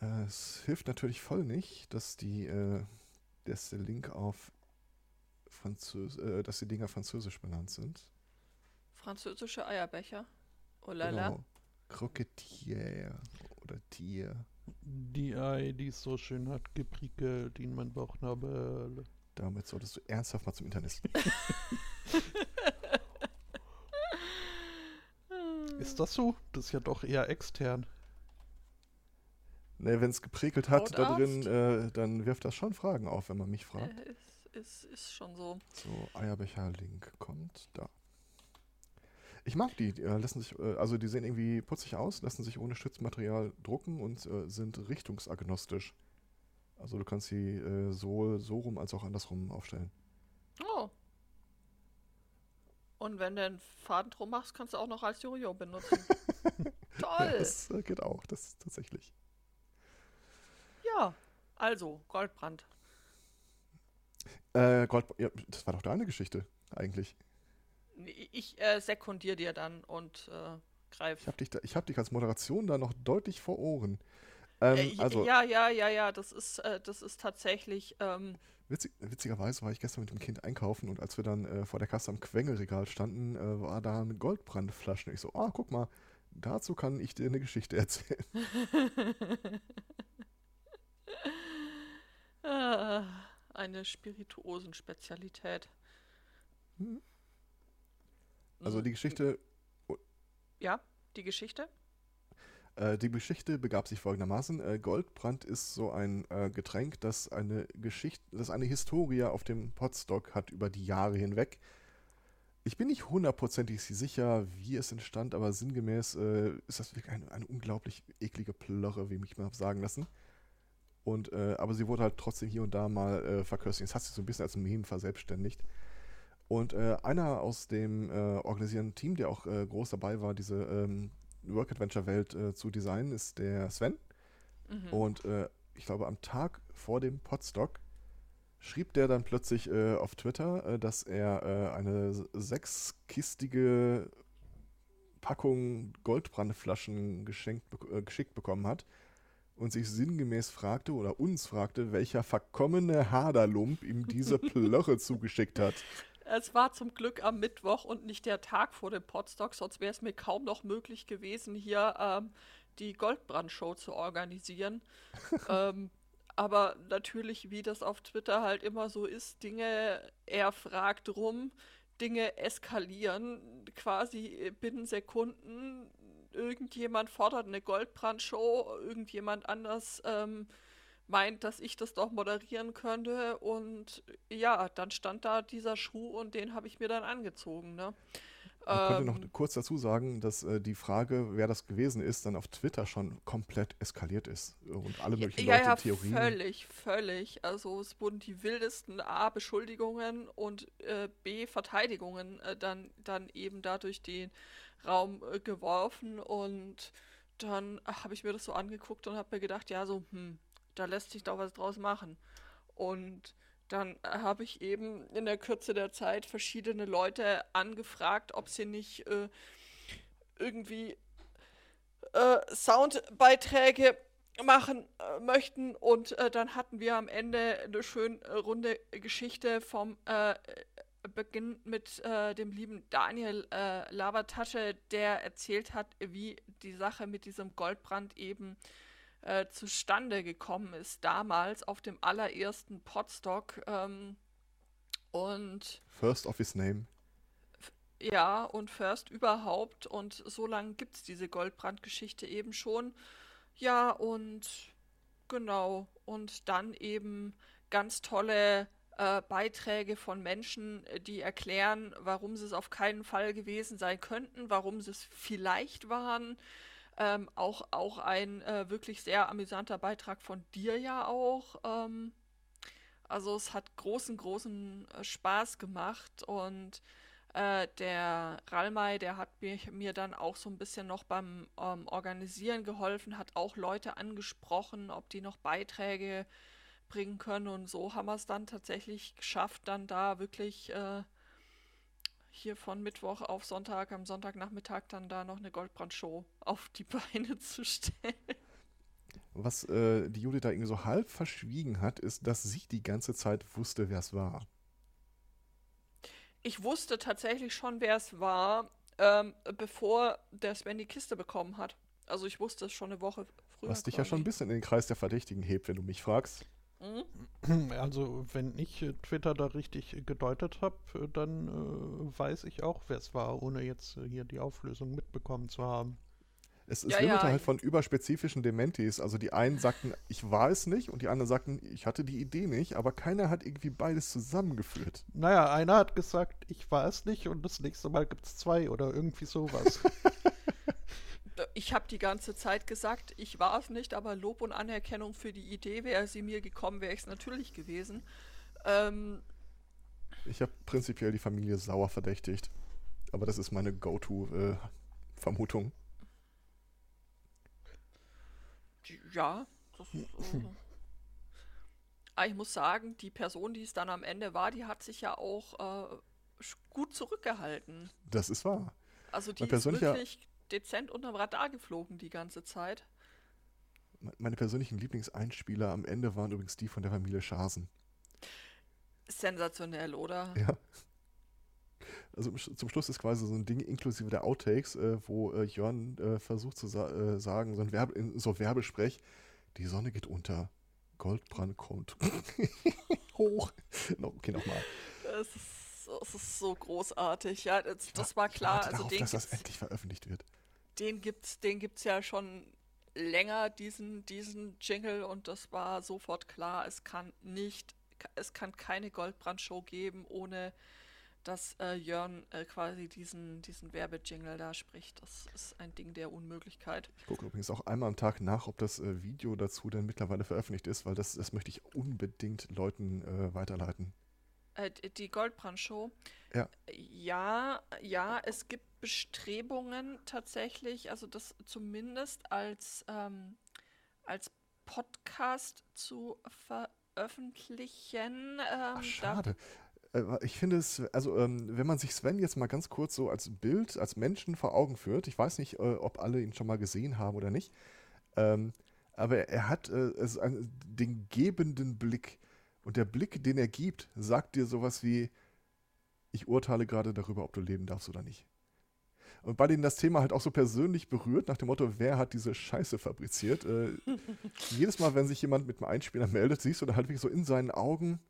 Äh, es hilft natürlich voll nicht, dass die, äh, dass der Link auf Französ äh, dass die Dinger französisch benannt sind. Französische Eierbecher. Oh la la. Genau. Croquetier oder Tier. Die Ei, die es so schön hat, geprickelt in mein Bauchnabel. Damit solltest du ernsthaft mal zum Internet. Ist das so? Das ist ja doch eher extern. ne, wenn es geprickelt hat da Hautarzt? drin, äh, dann wirft das schon Fragen auf, wenn man mich fragt. Äh, ist, ist, ist schon so. So, Eierbecher-Link kommt da. Ich mag die, die äh, lassen sich, äh, also die sehen irgendwie putzig aus, lassen sich ohne Stützmaterial drucken und äh, sind richtungsagnostisch. Also du kannst sie äh, sowohl so rum als auch andersrum aufstellen. Oh. Und wenn du einen Faden drum machst, kannst du auch noch als Jojo benutzen. Toll. Das äh, geht auch, das tatsächlich. Ja. Also, Goldbrand. Äh, Gold, ja, das war doch deine Geschichte, eigentlich. Ich äh, sekundiere dir dann und äh, greif. Ich habe dich, da- ich hab dich als Moderation da noch deutlich vor Ohren. Ähm, Äh, also, ja, ja, ja, ja, das ist, äh, das ist tatsächlich, ähm, Witzig, witzigerweise war ich gestern mit dem Kind einkaufen und als wir dann äh, vor der Kasse am Quengelregal standen, äh, war da eine Goldbrandflasche. Und ich so, ah, guck mal, dazu kann ich dir eine Geschichte erzählen. äh, eine Spirituosenspezialität. Hm. Also Mhm. die Geschichte, Ja, die Geschichte? Äh, die Geschichte begab sich folgendermaßen. Äh, Goldbrand ist so ein äh, Getränk, das eine Geschichte, das eine Historie auf dem Potstock hat über die Jahre hinweg. Ich bin nicht hundertprozentig sicher, wie es entstand, aber sinngemäß ist das wirklich eine, eine unglaublich eklige Plörre, wie ich mich mal sagen lassen. Und, äh, aber sie wurde halt trotzdem hier und da mal äh, verköstigt. Es hat sich so ein bisschen als Meme verselbstständigt. Und äh, einer aus dem organisierenden Team, der auch groß dabei war, diese ähm, Work-Adventure-Welt äh, zu designen, ist der Sven. Mhm. Und äh, ich glaube, am Tag vor dem Podstock schrieb der dann plötzlich äh, auf Twitter, äh, dass er äh, eine sechskistige Packung Goldbrandflaschen geschenkt, äh, geschickt bekommen hat und sich sinngemäß fragte oder uns fragte, welcher verkommene Haderlump ihm diese Plörre zugeschickt hat. Es war zum Glück am Mittwoch und nicht der Tag vor dem Podstock, sonst wäre es mir kaum noch möglich gewesen, hier ähm, die Goldbrand-Show zu organisieren. ähm, aber natürlich, wie das auf Twitter halt immer so ist, Dinge, er fragt rum, Dinge eskalieren, quasi binnen Sekunden. Irgendjemand fordert eine Goldbrand-Show, irgendjemand anders ähm, meint, dass ich das doch moderieren könnte. Und ja, dann stand da dieser Schuh und den habe ich mir dann angezogen. Ne? Man könnte noch Ähm, kurz dazu sagen, dass äh, die Frage, wer das gewesen ist, dann auf Twitter schon komplett eskaliert ist. Und alle möglichen ja, Leute ja, Theorien. völlig, völlig. Also es wurden die wildesten A, Beschuldigungen und äh, B, Verteidigungen äh, dann, dann eben da durch den Raum äh, geworfen und dann habe ich mir das so angeguckt und habe mir gedacht, ja, so, hm, da lässt sich doch was draus machen. Und dann habe ich eben in der Kürze der Zeit verschiedene Leute angefragt, ob sie nicht äh, irgendwie äh, Soundbeiträge machen äh, möchten. Und äh, dann hatten wir am Ende eine schön äh, runde Geschichte vom äh, Beginn mit äh, dem lieben Daniel äh, Lavatasche, der erzählt hat, wie die Sache mit diesem Goldbrand eben äh, zustande gekommen ist, damals auf dem allerersten Podstock. Ähm, und First of his name. ja, und First überhaupt. Und so lange gibt es diese Goldbrand-Geschichte eben schon. Ja, und genau. Und dann eben ganz tolle äh, Beiträge von Menschen, die erklären, warum sie es auf keinen Fall gewesen sein könnten, warum sie es vielleicht waren. Ähm, auch, auch ein äh, wirklich sehr amüsanter Beitrag von dir ja auch. Ähm, also es hat großen, großen äh, Spaß gemacht und Äh, der Ralmai, der hat mir, mir dann auch so ein bisschen noch beim ähm, Organisieren geholfen, hat auch Leute angesprochen, ob die noch Beiträge bringen können. Und so haben wir es dann tatsächlich geschafft, dann da wirklich äh, hier von Mittwoch auf Sonntag, am Sonntagnachmittag dann da noch eine Goldbrandshow auf die Beine zu stellen. Was äh, die Judith da irgendwie so halb verschwiegen hat, ist, dass sie die ganze Zeit wusste, wer es war. Ich wusste tatsächlich schon, wer es war, ähm, bevor der Sven die Kiste bekommen hat. Also ich wusste es schon eine Woche früher. Was dich ja schon ein bisschen in den Kreis der Verdächtigen hebt, wenn du mich fragst. Mhm. Also wenn ich äh, Twitter da richtig gedeutet habe, äh, dann äh, weiß ich auch, wer es war, ohne jetzt äh, hier die Auflösung mitbekommen zu haben. Es, es Ja, ja. halt von überspezifischen Dementis. Also die einen sagten, ich war es nicht und die anderen sagten, ich hatte die Idee nicht, aber keiner hat irgendwie beides zusammengeführt. Naja, einer hat gesagt, ich war es nicht und das nächste Mal gibt es zwei oder irgendwie sowas. Ich habe die ganze Zeit gesagt, ich war es nicht, aber Lob und Anerkennung für die Idee, wäre sie mir gekommen, wäre ich es natürlich gewesen. Ähm, Ich habe prinzipiell die Familie sauer verdächtigt. Aber das ist meine Go-To-Vermutung. die- ja, das, äh, aber ich muss sagen, die Person, die es dann am Ende war, die hat sich ja auch äh, gut zurückgehalten. Das ist wahr. Also die ist wirklich dezent unterm Radar geflogen die ganze Zeit. Me- Meine persönlichen Lieblingseinspieler am Ende waren übrigens die von der Familie Schasen. Sensationell, oder? Ja. Also zum Schluss ist quasi so ein Ding inklusive der Outtakes, äh, wo äh, Jörn äh, versucht zu sa äh, sagen, so ein Werbe in so Werbesprech, die Sonne geht unter, Goldbrand kommt hoch. no, okay, nochmal. Es ist, es ist so großartig. Ja, das, das war Ich klar. warte Also darauf, dass das endlich veröffentlicht wird. Den gibt's, den gibt's ja schon länger, diesen, diesen Jingle, und das war sofort klar. Es kann nicht, es kann keine Goldbrand-Show geben, ohne dass äh, Jörn äh, quasi diesen, diesen Werbejingle da spricht. Das ist ein Ding der Unmöglichkeit. Ich gucke übrigens auch einmal am Tag nach, ob das äh, Video dazu denn mittlerweile veröffentlicht ist, weil das, das möchte ich unbedingt Leuten äh, weiterleiten. Äh, die Goldbrand-Show. Ja. Ja, ja, es gibt Bestrebungen tatsächlich, also das zumindest als, ähm, als Podcast zu veröffentlichen. Ähm, Ach, schade. Äh, Ich finde es, also ähm, wenn man sich Sven jetzt mal ganz kurz so als Bild, als Menschen vor Augen führt, ich weiß nicht, äh, ob alle ihn schon mal gesehen haben oder nicht, ähm, aber er hat äh, den gebenden Blick. Und der Blick, den er gibt, sagt dir sowas wie, ich urteile gerade darüber, ob du leben darfst oder nicht. Und bei denen das Thema halt auch so persönlich berührt, nach dem Motto, wer hat diese Scheiße fabriziert? Äh, jedes Mal, wenn sich jemand mit einem Einspieler meldet, siehst du da halt wirklich so in seinen Augen,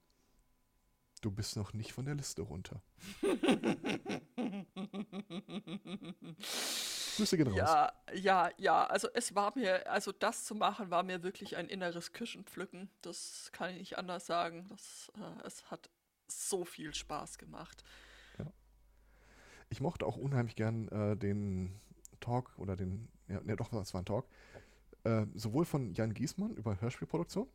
du bist noch nicht von der Liste runter. Grüße gehen raus. ja, ja, ja, also es war mir, also das zu machen, war mir wirklich ein inneres Küchenpflücken. Das kann ich nicht anders sagen. Das, äh, es hat so viel Spaß gemacht. Ich mochte auch unheimlich gern äh, den Talk oder den, ja, ne, doch, es war ein Talk, äh, sowohl von Jan Giesmann über Hörspielproduktion,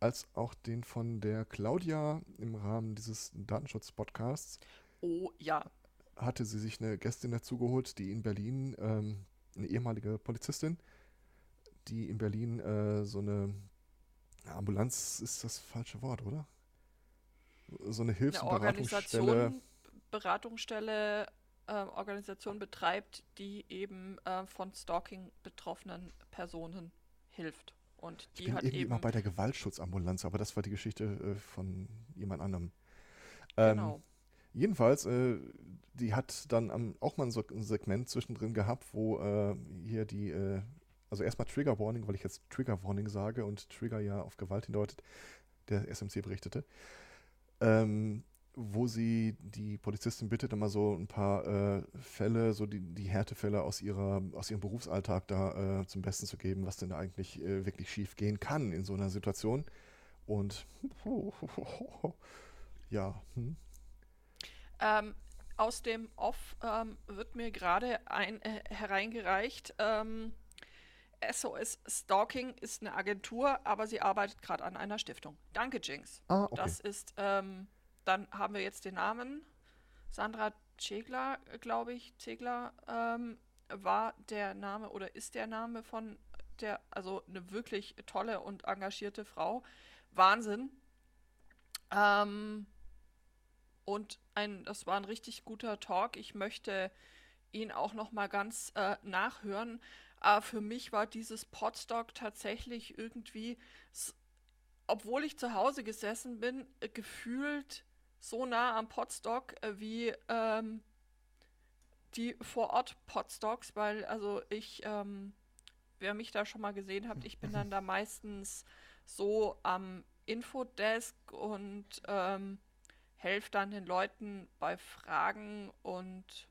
als auch den von der Claudia im Rahmen dieses Datenschutz-Podcasts. Oh ja, Hatte sie sich eine Gästin dazugeholt, die in Berlin, ähm, eine ehemalige Polizistin, die in Berlin äh, so eine Ambulanz ist das falsche Wort, oder? So eine Hilfs- eine und Beratungsstelle. Organisation, Beratungsstelle, äh, Organisation betreibt, die eben äh, von Stalking betroffenen Personen hilft. Und Ich die bin hat irgendwie eben, immer bei der Gewaltschutzambulanz, aber das war die Geschichte äh, von jemand anderem. Ähm, genau. Jedenfalls, äh, die hat dann am, auch mal ein, so ein Segment zwischendrin gehabt, wo äh, hier die, äh, also erstmal Trigger Warning, weil ich jetzt Trigger Warning sage und Trigger ja auf Gewalt hindeutet, der SMC berichtete, ähm, wo sie die Polizistin bittet, immer so ein paar äh, Fälle, so die, die Härtefälle aus, ihrer, aus ihrem Berufsalltag da äh, zum Besten zu geben, was denn da eigentlich äh, wirklich schief gehen kann in so einer Situation. Und ja, hm. Ähm, aus dem Off ähm, wird mir gerade ein äh, hereingereicht. Ähm, SOS Stalking ist eine Agentur, aber sie arbeitet gerade an einer Stiftung. Danke, Jinx. Ah, okay. Das ist, ähm, dann haben wir jetzt den Namen. Sandra Zegler, glaube ich, Zegler ähm, war der Name oder ist der Name von der, also eine wirklich tolle und engagierte Frau. Wahnsinn. Ähm, und ein, das war ein richtig guter Talk. Ich möchte ihn auch noch mal ganz äh, nachhören. Aber für mich war dieses Podstock tatsächlich irgendwie, obwohl ich zu Hause gesessen bin, äh, gefühlt so nah am Podstock äh, wie ähm, die Vor-Ort-Podstocks, weil also ich, ähm, wer mich da schon mal gesehen hat, ich bin dann da meistens so am Infodesk und ähm, helfe dann den Leuten bei Fragen und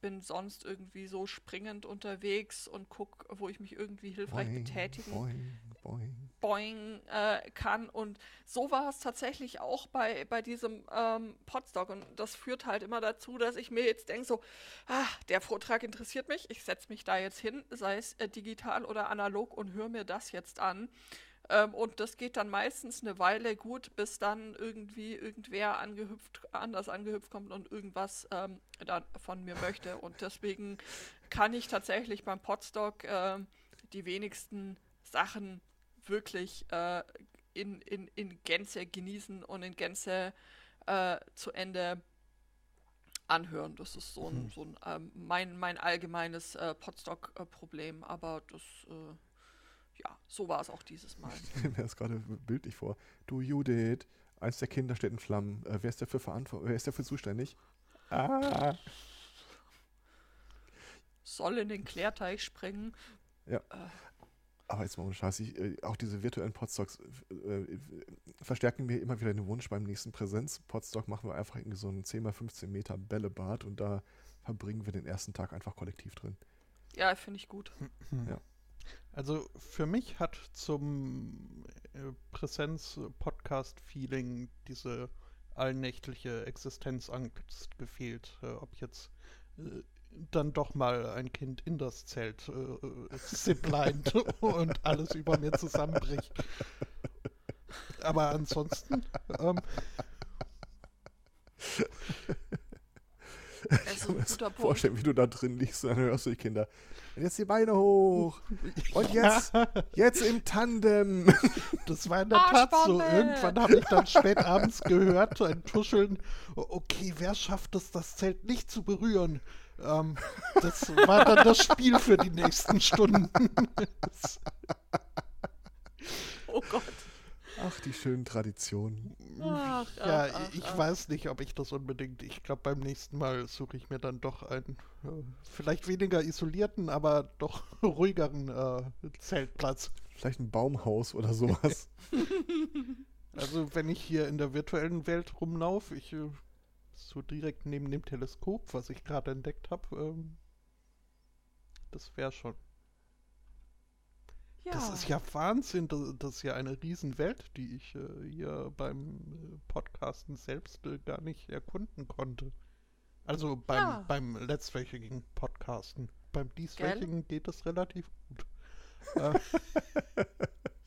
bin sonst irgendwie so springend unterwegs und gucke, wo ich mich irgendwie hilfreich boing, betätigen boing, boing. Boing äh, kann. Und so war es tatsächlich auch bei, bei diesem ähm, Podstock. Und das führt halt immer dazu, dass ich mir jetzt denke, so, ah, der Vortrag interessiert mich, ich setze mich da jetzt hin, sei es äh, digital oder analog und höre mir das jetzt an. Ähm, und das geht dann meistens eine Weile gut, bis dann irgendwie irgendwer angehüpft, anders angehüpft kommt und irgendwas ähm, dann von mir möchte. Und deswegen kann ich tatsächlich beim Podstock äh, die wenigsten Sachen wirklich äh, in, in, in Gänze genießen und in Gänze äh, zu Ende anhören. Das ist so ein, hm. so ein ähm, mein, mein allgemeines äh, Podstock-Problem, aber das äh, ja, so war es auch dieses Mal. Ich stelle mir das gerade bildlich vor. Du Judith, eins der Kinder steht in Flammen. Äh, wer ist dafür verantwortlich? Wer ist dafür zuständig? Ah. Soll in den Klärteich springen. Ja. Äh. Aber jetzt mal ohne Scheiß, ich, äh, auch diese virtuellen Podstocks äh, verstärken mir immer wieder den Wunsch, beim nächsten Präsenz-Podstock machen wir einfach irgendwie so ein 10 x 15 Meter Bällebad und da verbringen wir den ersten Tag einfach kollektiv drin. Ja, finde ich gut. ja. Also für mich hat zum äh, Präsenz-Podcast-Feeling diese allnächtliche Existenzangst gefehlt, äh, ob jetzt äh, dann doch mal ein Kind in das Zelt äh, ziplined und alles über mir zusammenbricht. Aber ansonsten ähm, Ich kann mir das vorstellen, wie du da drin liegst und dann hörst du die Kinder. Und jetzt die Beine hoch. Und jetzt, jetzt im Tandem. Das war in der Tat so. Irgendwann habe ich dann spät abends gehört, ein Tuscheln. Okay, wer schafft es, das Zelt nicht zu berühren? Ähm, das war dann das Spiel für die nächsten Stunden. oh Gott. Ach, die schönen Traditionen. Ach, ja, ach, ich ach. weiß nicht, ob ich das unbedingt. Ich glaube, beim nächsten Mal suche ich mir dann doch einen äh, vielleicht weniger isolierten, aber doch ruhigeren äh, Zeltplatz. Vielleicht ein Baumhaus oder sowas. also, wenn ich hier in der virtuellen Welt rumlaufe, ich äh, so direkt neben dem Teleskop, was ich gerade entdeckt habe, ähm, das wäre schon. Ja. Das ist ja Wahnsinn. Das, das, ist ja eine Riesenwelt, die ich äh, hier beim äh, Podcasten selbst äh, gar nicht erkunden konnte. Also beim, ja. beim letztwöchigen Podcasten. Beim dieswöchigen geht das relativ gut.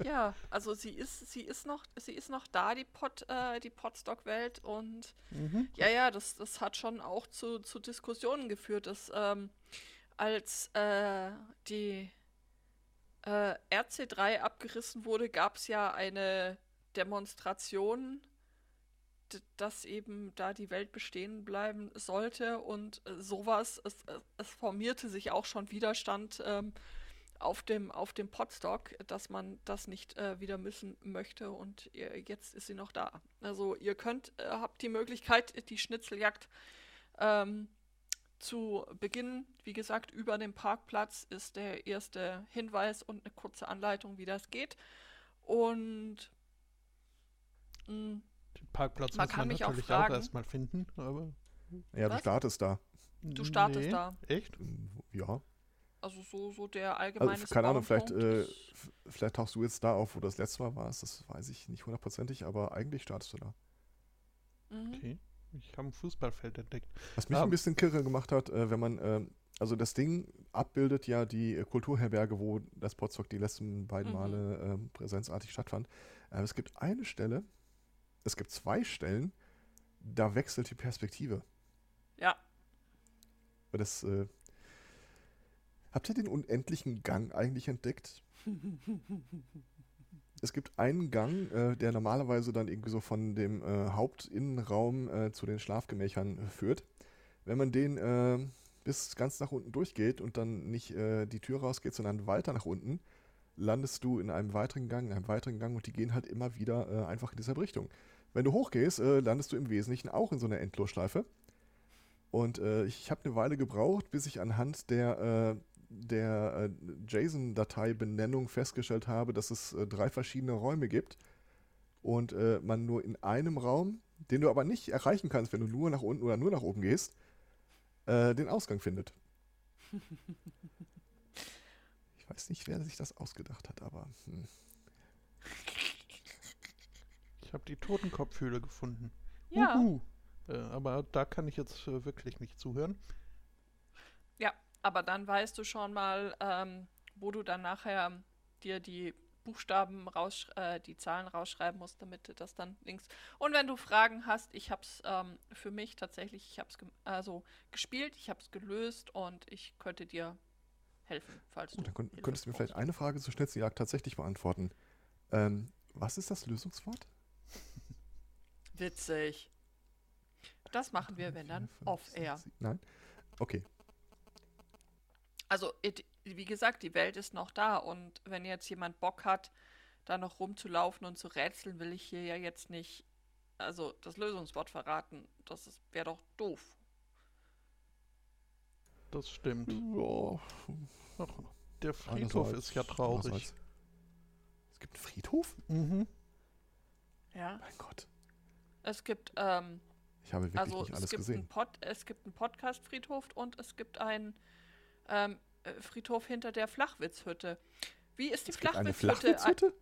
Ja, also sie ist, sie ist noch, sie ist noch da, die Pod, äh, die Podstock-Welt und mhm. ja, ja, das, das hat schon auch zu, zu Diskussionen geführt, dass ähm, als äh, die äh, RC3 abgerissen wurde, gab es ja eine Demonstration, dass eben da die Welt bestehen bleiben sollte und äh, sowas, es, es, formierte sich auch schon Widerstand ähm, auf dem, auf dem Podstock, dass man das nicht äh, wieder missen möchte und ihr, jetzt ist sie noch da. Also ihr könnt, äh, habt die Möglichkeit, die Schnitzeljagd ähm, zu Beginn, wie gesagt, über dem Parkplatz ist der erste Hinweis und eine kurze Anleitung, wie das geht. Und mh, mm, den Parkplatz man muss man natürlich auch, fragen, auch erstmal finden, aber. Ja, Was? du startest da. Du startest nee. da. Echt? Ja. Also so, so der allgemeine. Also, keine Ahnung, vielleicht, äh, vielleicht tauchst du jetzt da auf, wo das letzte Mal war. Das weiß ich nicht hundertprozentig, aber eigentlich startest du da. Mhm. Okay. Ich habe ein Fußballfeld entdeckt. Was mich um, ein bisschen kirre gemacht hat, äh, wenn man, äh, also das Ding abbildet ja die äh, Kulturherberge, wo das Potsdok die letzten beiden mhm. Male ähm, präsenzartig stattfand. Äh, es gibt eine Stelle, es gibt zwei Stellen, da wechselt die Perspektive. Ja. Weil das, äh, habt ihr den unendlichen Gang eigentlich entdeckt? es gibt einen Gang, äh, der normalerweise dann irgendwie so von dem äh, Hauptinnenraum äh, zu den Schlafgemächern äh, führt. Wenn man den äh, bis ganz nach unten durchgeht und dann nicht äh, die Tür rausgeht, sondern weiter nach unten, landest du in einem weiteren Gang, in einem weiteren Gang und die gehen halt immer wieder einfach in dieser Richtung. Wenn du hochgehst, landest du im Wesentlichen auch in so einer Endlosschleife. Und ich habe eine Weile gebraucht, bis ich anhand der der äh, JSON-Datei-Benennung festgestellt habe, dass es äh, drei verschiedene Räume gibt und äh, man nur in einem Raum, den du aber nicht erreichen kannst, wenn du nur nach unten oder nur nach oben gehst, äh, den Ausgang findet. ich weiß nicht, wer sich das ausgedacht hat, aber. Hm. Ich habe die Totenkopfhöhle gefunden. Ja. Uhu. Äh, aber da kann ich jetzt äh, wirklich nicht zuhören. Aber dann weißt du schon mal, ähm, wo du dann nachher dir die Buchstaben raus, äh, die Zahlen rausschreiben musst, damit du das dann links. Und wenn du Fragen hast, ich habe es ähm, für mich tatsächlich, ich habe es ge also gespielt, ich habe es gelöst und ich könnte dir helfen, falls Gut, du. Dann könnt, könntest du mir vielleicht eine Frage zur Schnitzeljagd tatsächlich beantworten. Ähm, was ist das Lösungswort? Witzig. Das machen wir, wenn dann off-air. Nein? Okay, also, it, wie gesagt, die Welt ist noch da und wenn jetzt jemand Bock hat, da noch rumzulaufen und zu rätseln, will ich hier ja jetzt nicht, also das Lösungswort verraten. Das wäre doch doof. Das stimmt. Ja. Ach, der Friedhof ist ja traurig. Es gibt einen Friedhof? Mhm. Ja. Mein Gott. Es gibt, ähm, ich habe wirklich also nicht alles gesehen. Pod, es gibt einen Podcast-Friedhof und es gibt einen ähm, äh, Friedhof hinter der Flachwitzhütte. Wie ist die Flachwitzhütte? Flachwitzhütte?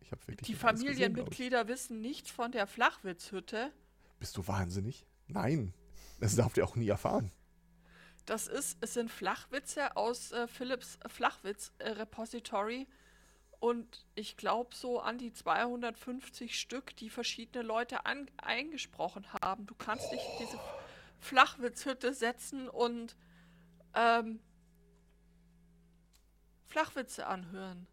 Ich habe wirklich Die Familienmitglieder gesehen, wissen nichts von der Flachwitzhütte. Bist du wahnsinnig? Nein, das darf ihr auch nie erfahren. Das ist, es sind Flachwitze aus äh, Philips Flachwitz-Repository. Und ich glaube so an die 250 Stück, die verschiedene Leute an, eingesprochen haben. Du kannst dich diese Flachwitzhütte setzen und ähm, Flachwitze anhören.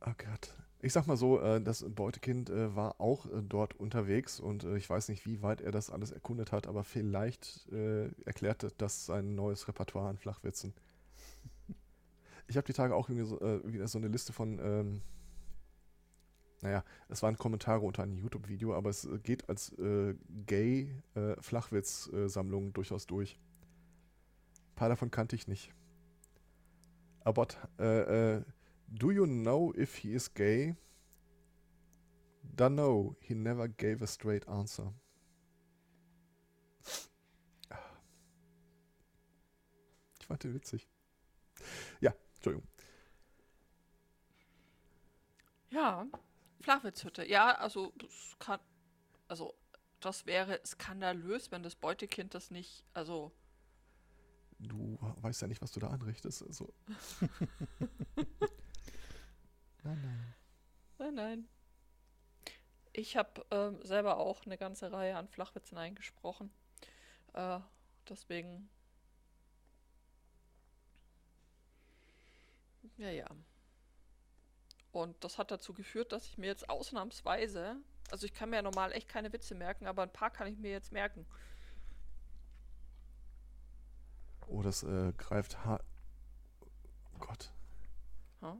Oh Gott. Ich sag mal so, äh, das Beutekind äh, war auch äh, dort unterwegs und ich weiß nicht, wie weit er das alles erkundet hat, aber vielleicht erklärt das sein neues Repertoire an Flachwitzen. Ich habe die Tage auch wieder so eine Liste von ähm, naja, es waren Kommentare unter einem YouTube-Video, aber es geht als äh, Gay-Flachwitz-Sammlung äh, durchaus durch. Ein paar davon kannte ich nicht. About, äh, äh, do you know if he is gay? Don't know. He never gave a straight answer. Ich fand den witzig. Ja, Entschuldigung. Ja, Flachwitzhütte. Ja, also das kann, also das wäre skandalös, wenn das Beutekind das nicht, also. Du weißt ja nicht, was du da anrichtest. Also. nein, nein. Nein, nein. Ich habe ähm, selber auch eine ganze Reihe an Flachwitzen eingesprochen. Äh, deswegen. Ja, ja. Und das hat dazu geführt, dass ich mir jetzt ausnahmsweise, also ich kann mir ja normal echt keine Witze merken, aber ein paar kann ich mir jetzt merken. Oh, das äh, greift hart. Oh Gott. Huh?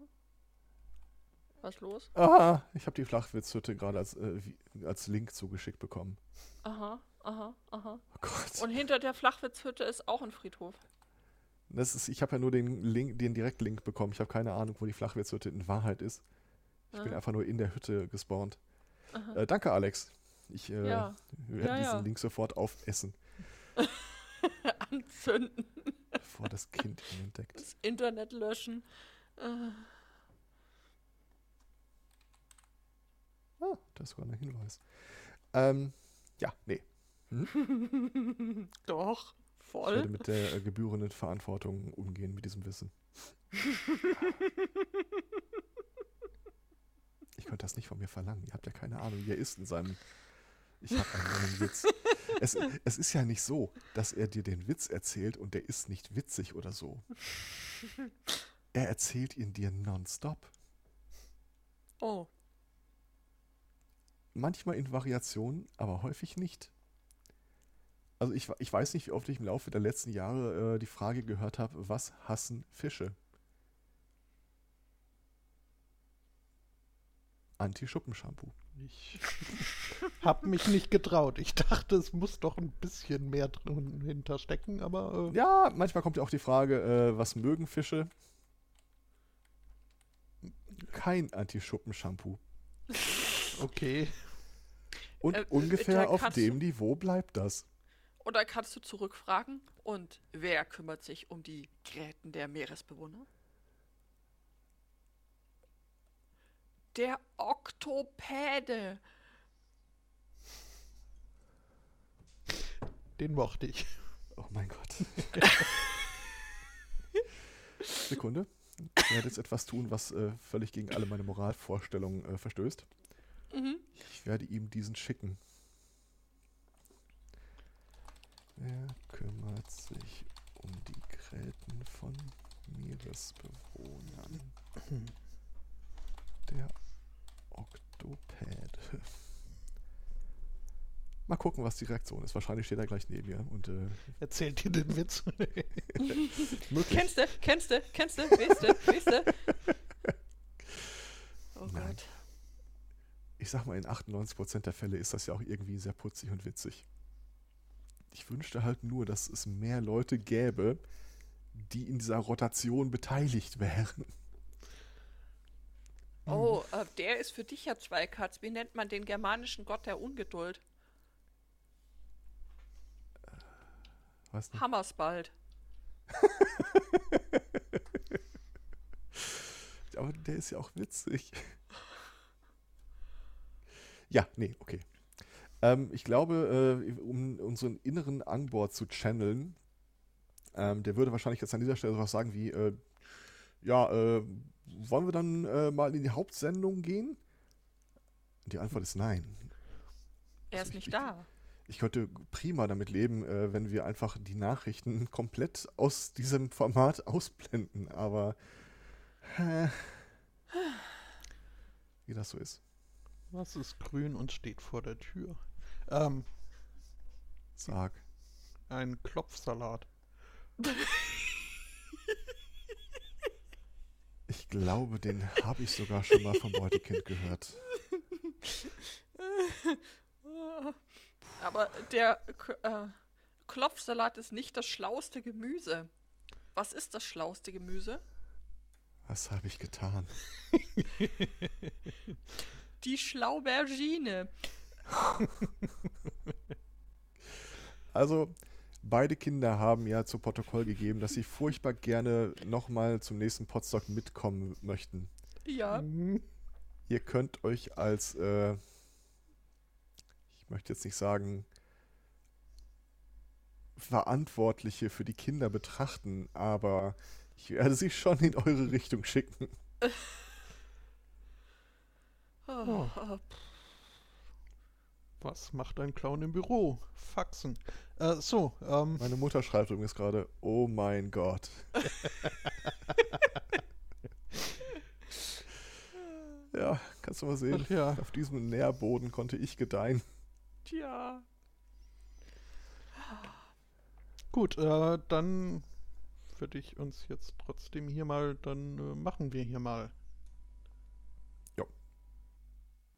Was los? Aha, ich habe die Flachwitzhütte gerade als, äh, als Link zugeschickt bekommen. Aha, aha, aha. Oh Gott. Und hinter der Flachwitzhütte ist auch ein Friedhof. Das ist, ich habe ja nur den Link, den Direktlink bekommen. Ich habe keine Ahnung, wo die Flachwitzhütte in Wahrheit ist. Ich ah. bin einfach nur in der Hütte gespawnt. Äh, danke, Alex. Ich äh, ja. werde ja, diesen ja. Link sofort aufessen. Anzünden. Bevor das Kind ihn entdeckt. Das Internet löschen. Äh. Ah, da ist sogar ein Hinweis. Ähm, ja, nee. Hm? Doch. Voll. Ich werde mit der äh, gebührenden Verantwortung umgehen mit diesem Wissen. ich könnte das nicht von mir verlangen. Ihr habt ja keine Ahnung, wie er ist in seinem Ich habe einen neuen Witz. Es, es ist ja nicht so, dass er dir den Witz erzählt und der ist nicht witzig oder so. Er erzählt ihn dir nonstop. Oh. Manchmal in Variationen, aber häufig nicht. Also ich, ich weiß nicht, wie oft ich im Laufe der letzten Jahre äh, die Frage gehört habe, was hassen Fische? Anti-Schuppenshampoo. Ich habe mich nicht getraut. Ich dachte, es muss doch ein bisschen mehr drin hinterstecken, aber äh, Ja, manchmal kommt ja auch die Frage, äh, was mögen Fische? Kein Anti-Schuppenshampoo. okay. Und Äh, ungefähr da auf dem Niveau bleibt das. Oder kannst du zurückfragen? Und wer kümmert sich um die Gräten der Meeresbewohner? Der Oktopäde. Den mochte ich. Oh mein Gott. Sekunde. Ich werde jetzt etwas tun, was äh, völlig gegen alle meine Moralvorstellungen äh, verstößt. Mhm. Ich werde ihm diesen schicken. Wer kümmert sich um die Gräten von Meeresbewohnern? Der Oktopäde. Mal gucken, was die Reaktion ist. Wahrscheinlich steht er gleich neben mir und äh, Erzählt dir den Witz. Kennst du, kennst du, kennst du, weißt du, weißt du? Oh Nein. Gott. ich sag mal, in 98% der Fälle ist das ja auch irgendwie sehr putzig und witzig. Ich wünschte halt nur, dass es mehr Leute gäbe, die in dieser Rotation beteiligt wären. Oh, äh, der ist für dich ja Zweikatz. Wie nennt man den germanischen Gott der Ungeduld? Weiß nicht. Hammersbald. Aber der ist ja auch witzig. Ja, nee, okay. Ähm, ich glaube, äh, um unseren inneren Angbor zu channeln, ähm, der würde wahrscheinlich jetzt an dieser Stelle sowas sagen wie, äh, ja, äh, wollen wir dann äh, mal in die Hauptsendung gehen? Und die Antwort ist nein. Er Also ist ich- nicht da. Ich könnte prima damit leben, äh, wenn wir einfach die Nachrichten komplett aus diesem Format ausblenden, aber äh, wie das so ist. Was ist grün und steht vor der Tür? Ähm, Sag. ein Klopfsalat. Ich glaube, den habe ich sogar schon mal vom Beutekind gehört. Aber der K- äh, Klopfsalat ist nicht das schlauste Gemüse. Was ist das schlauste Gemüse? Was habe ich getan? Die Schlaubergine. Also, beide Kinder haben ja zu Protokoll gegeben, dass sie furchtbar gerne nochmal zum nächsten Potstock mitkommen möchten. Ja. Mhm. Ihr könnt euch als, äh, ich möchte jetzt nicht sagen, Verantwortliche für die Kinder betrachten, aber ich werde sie schon in eure Richtung schicken. Oh, äh, Was macht ein Clown im Büro? Faxen. Äh, so, ähm, Meine Mutter schreibt übrigens gerade, oh mein Gott. ja, kannst du mal sehen. ja. Auf diesem Nährboden konnte ich gedeihen. tja. Gut, äh, dann würde ich uns jetzt trotzdem hier mal, dann äh, machen wir hier mal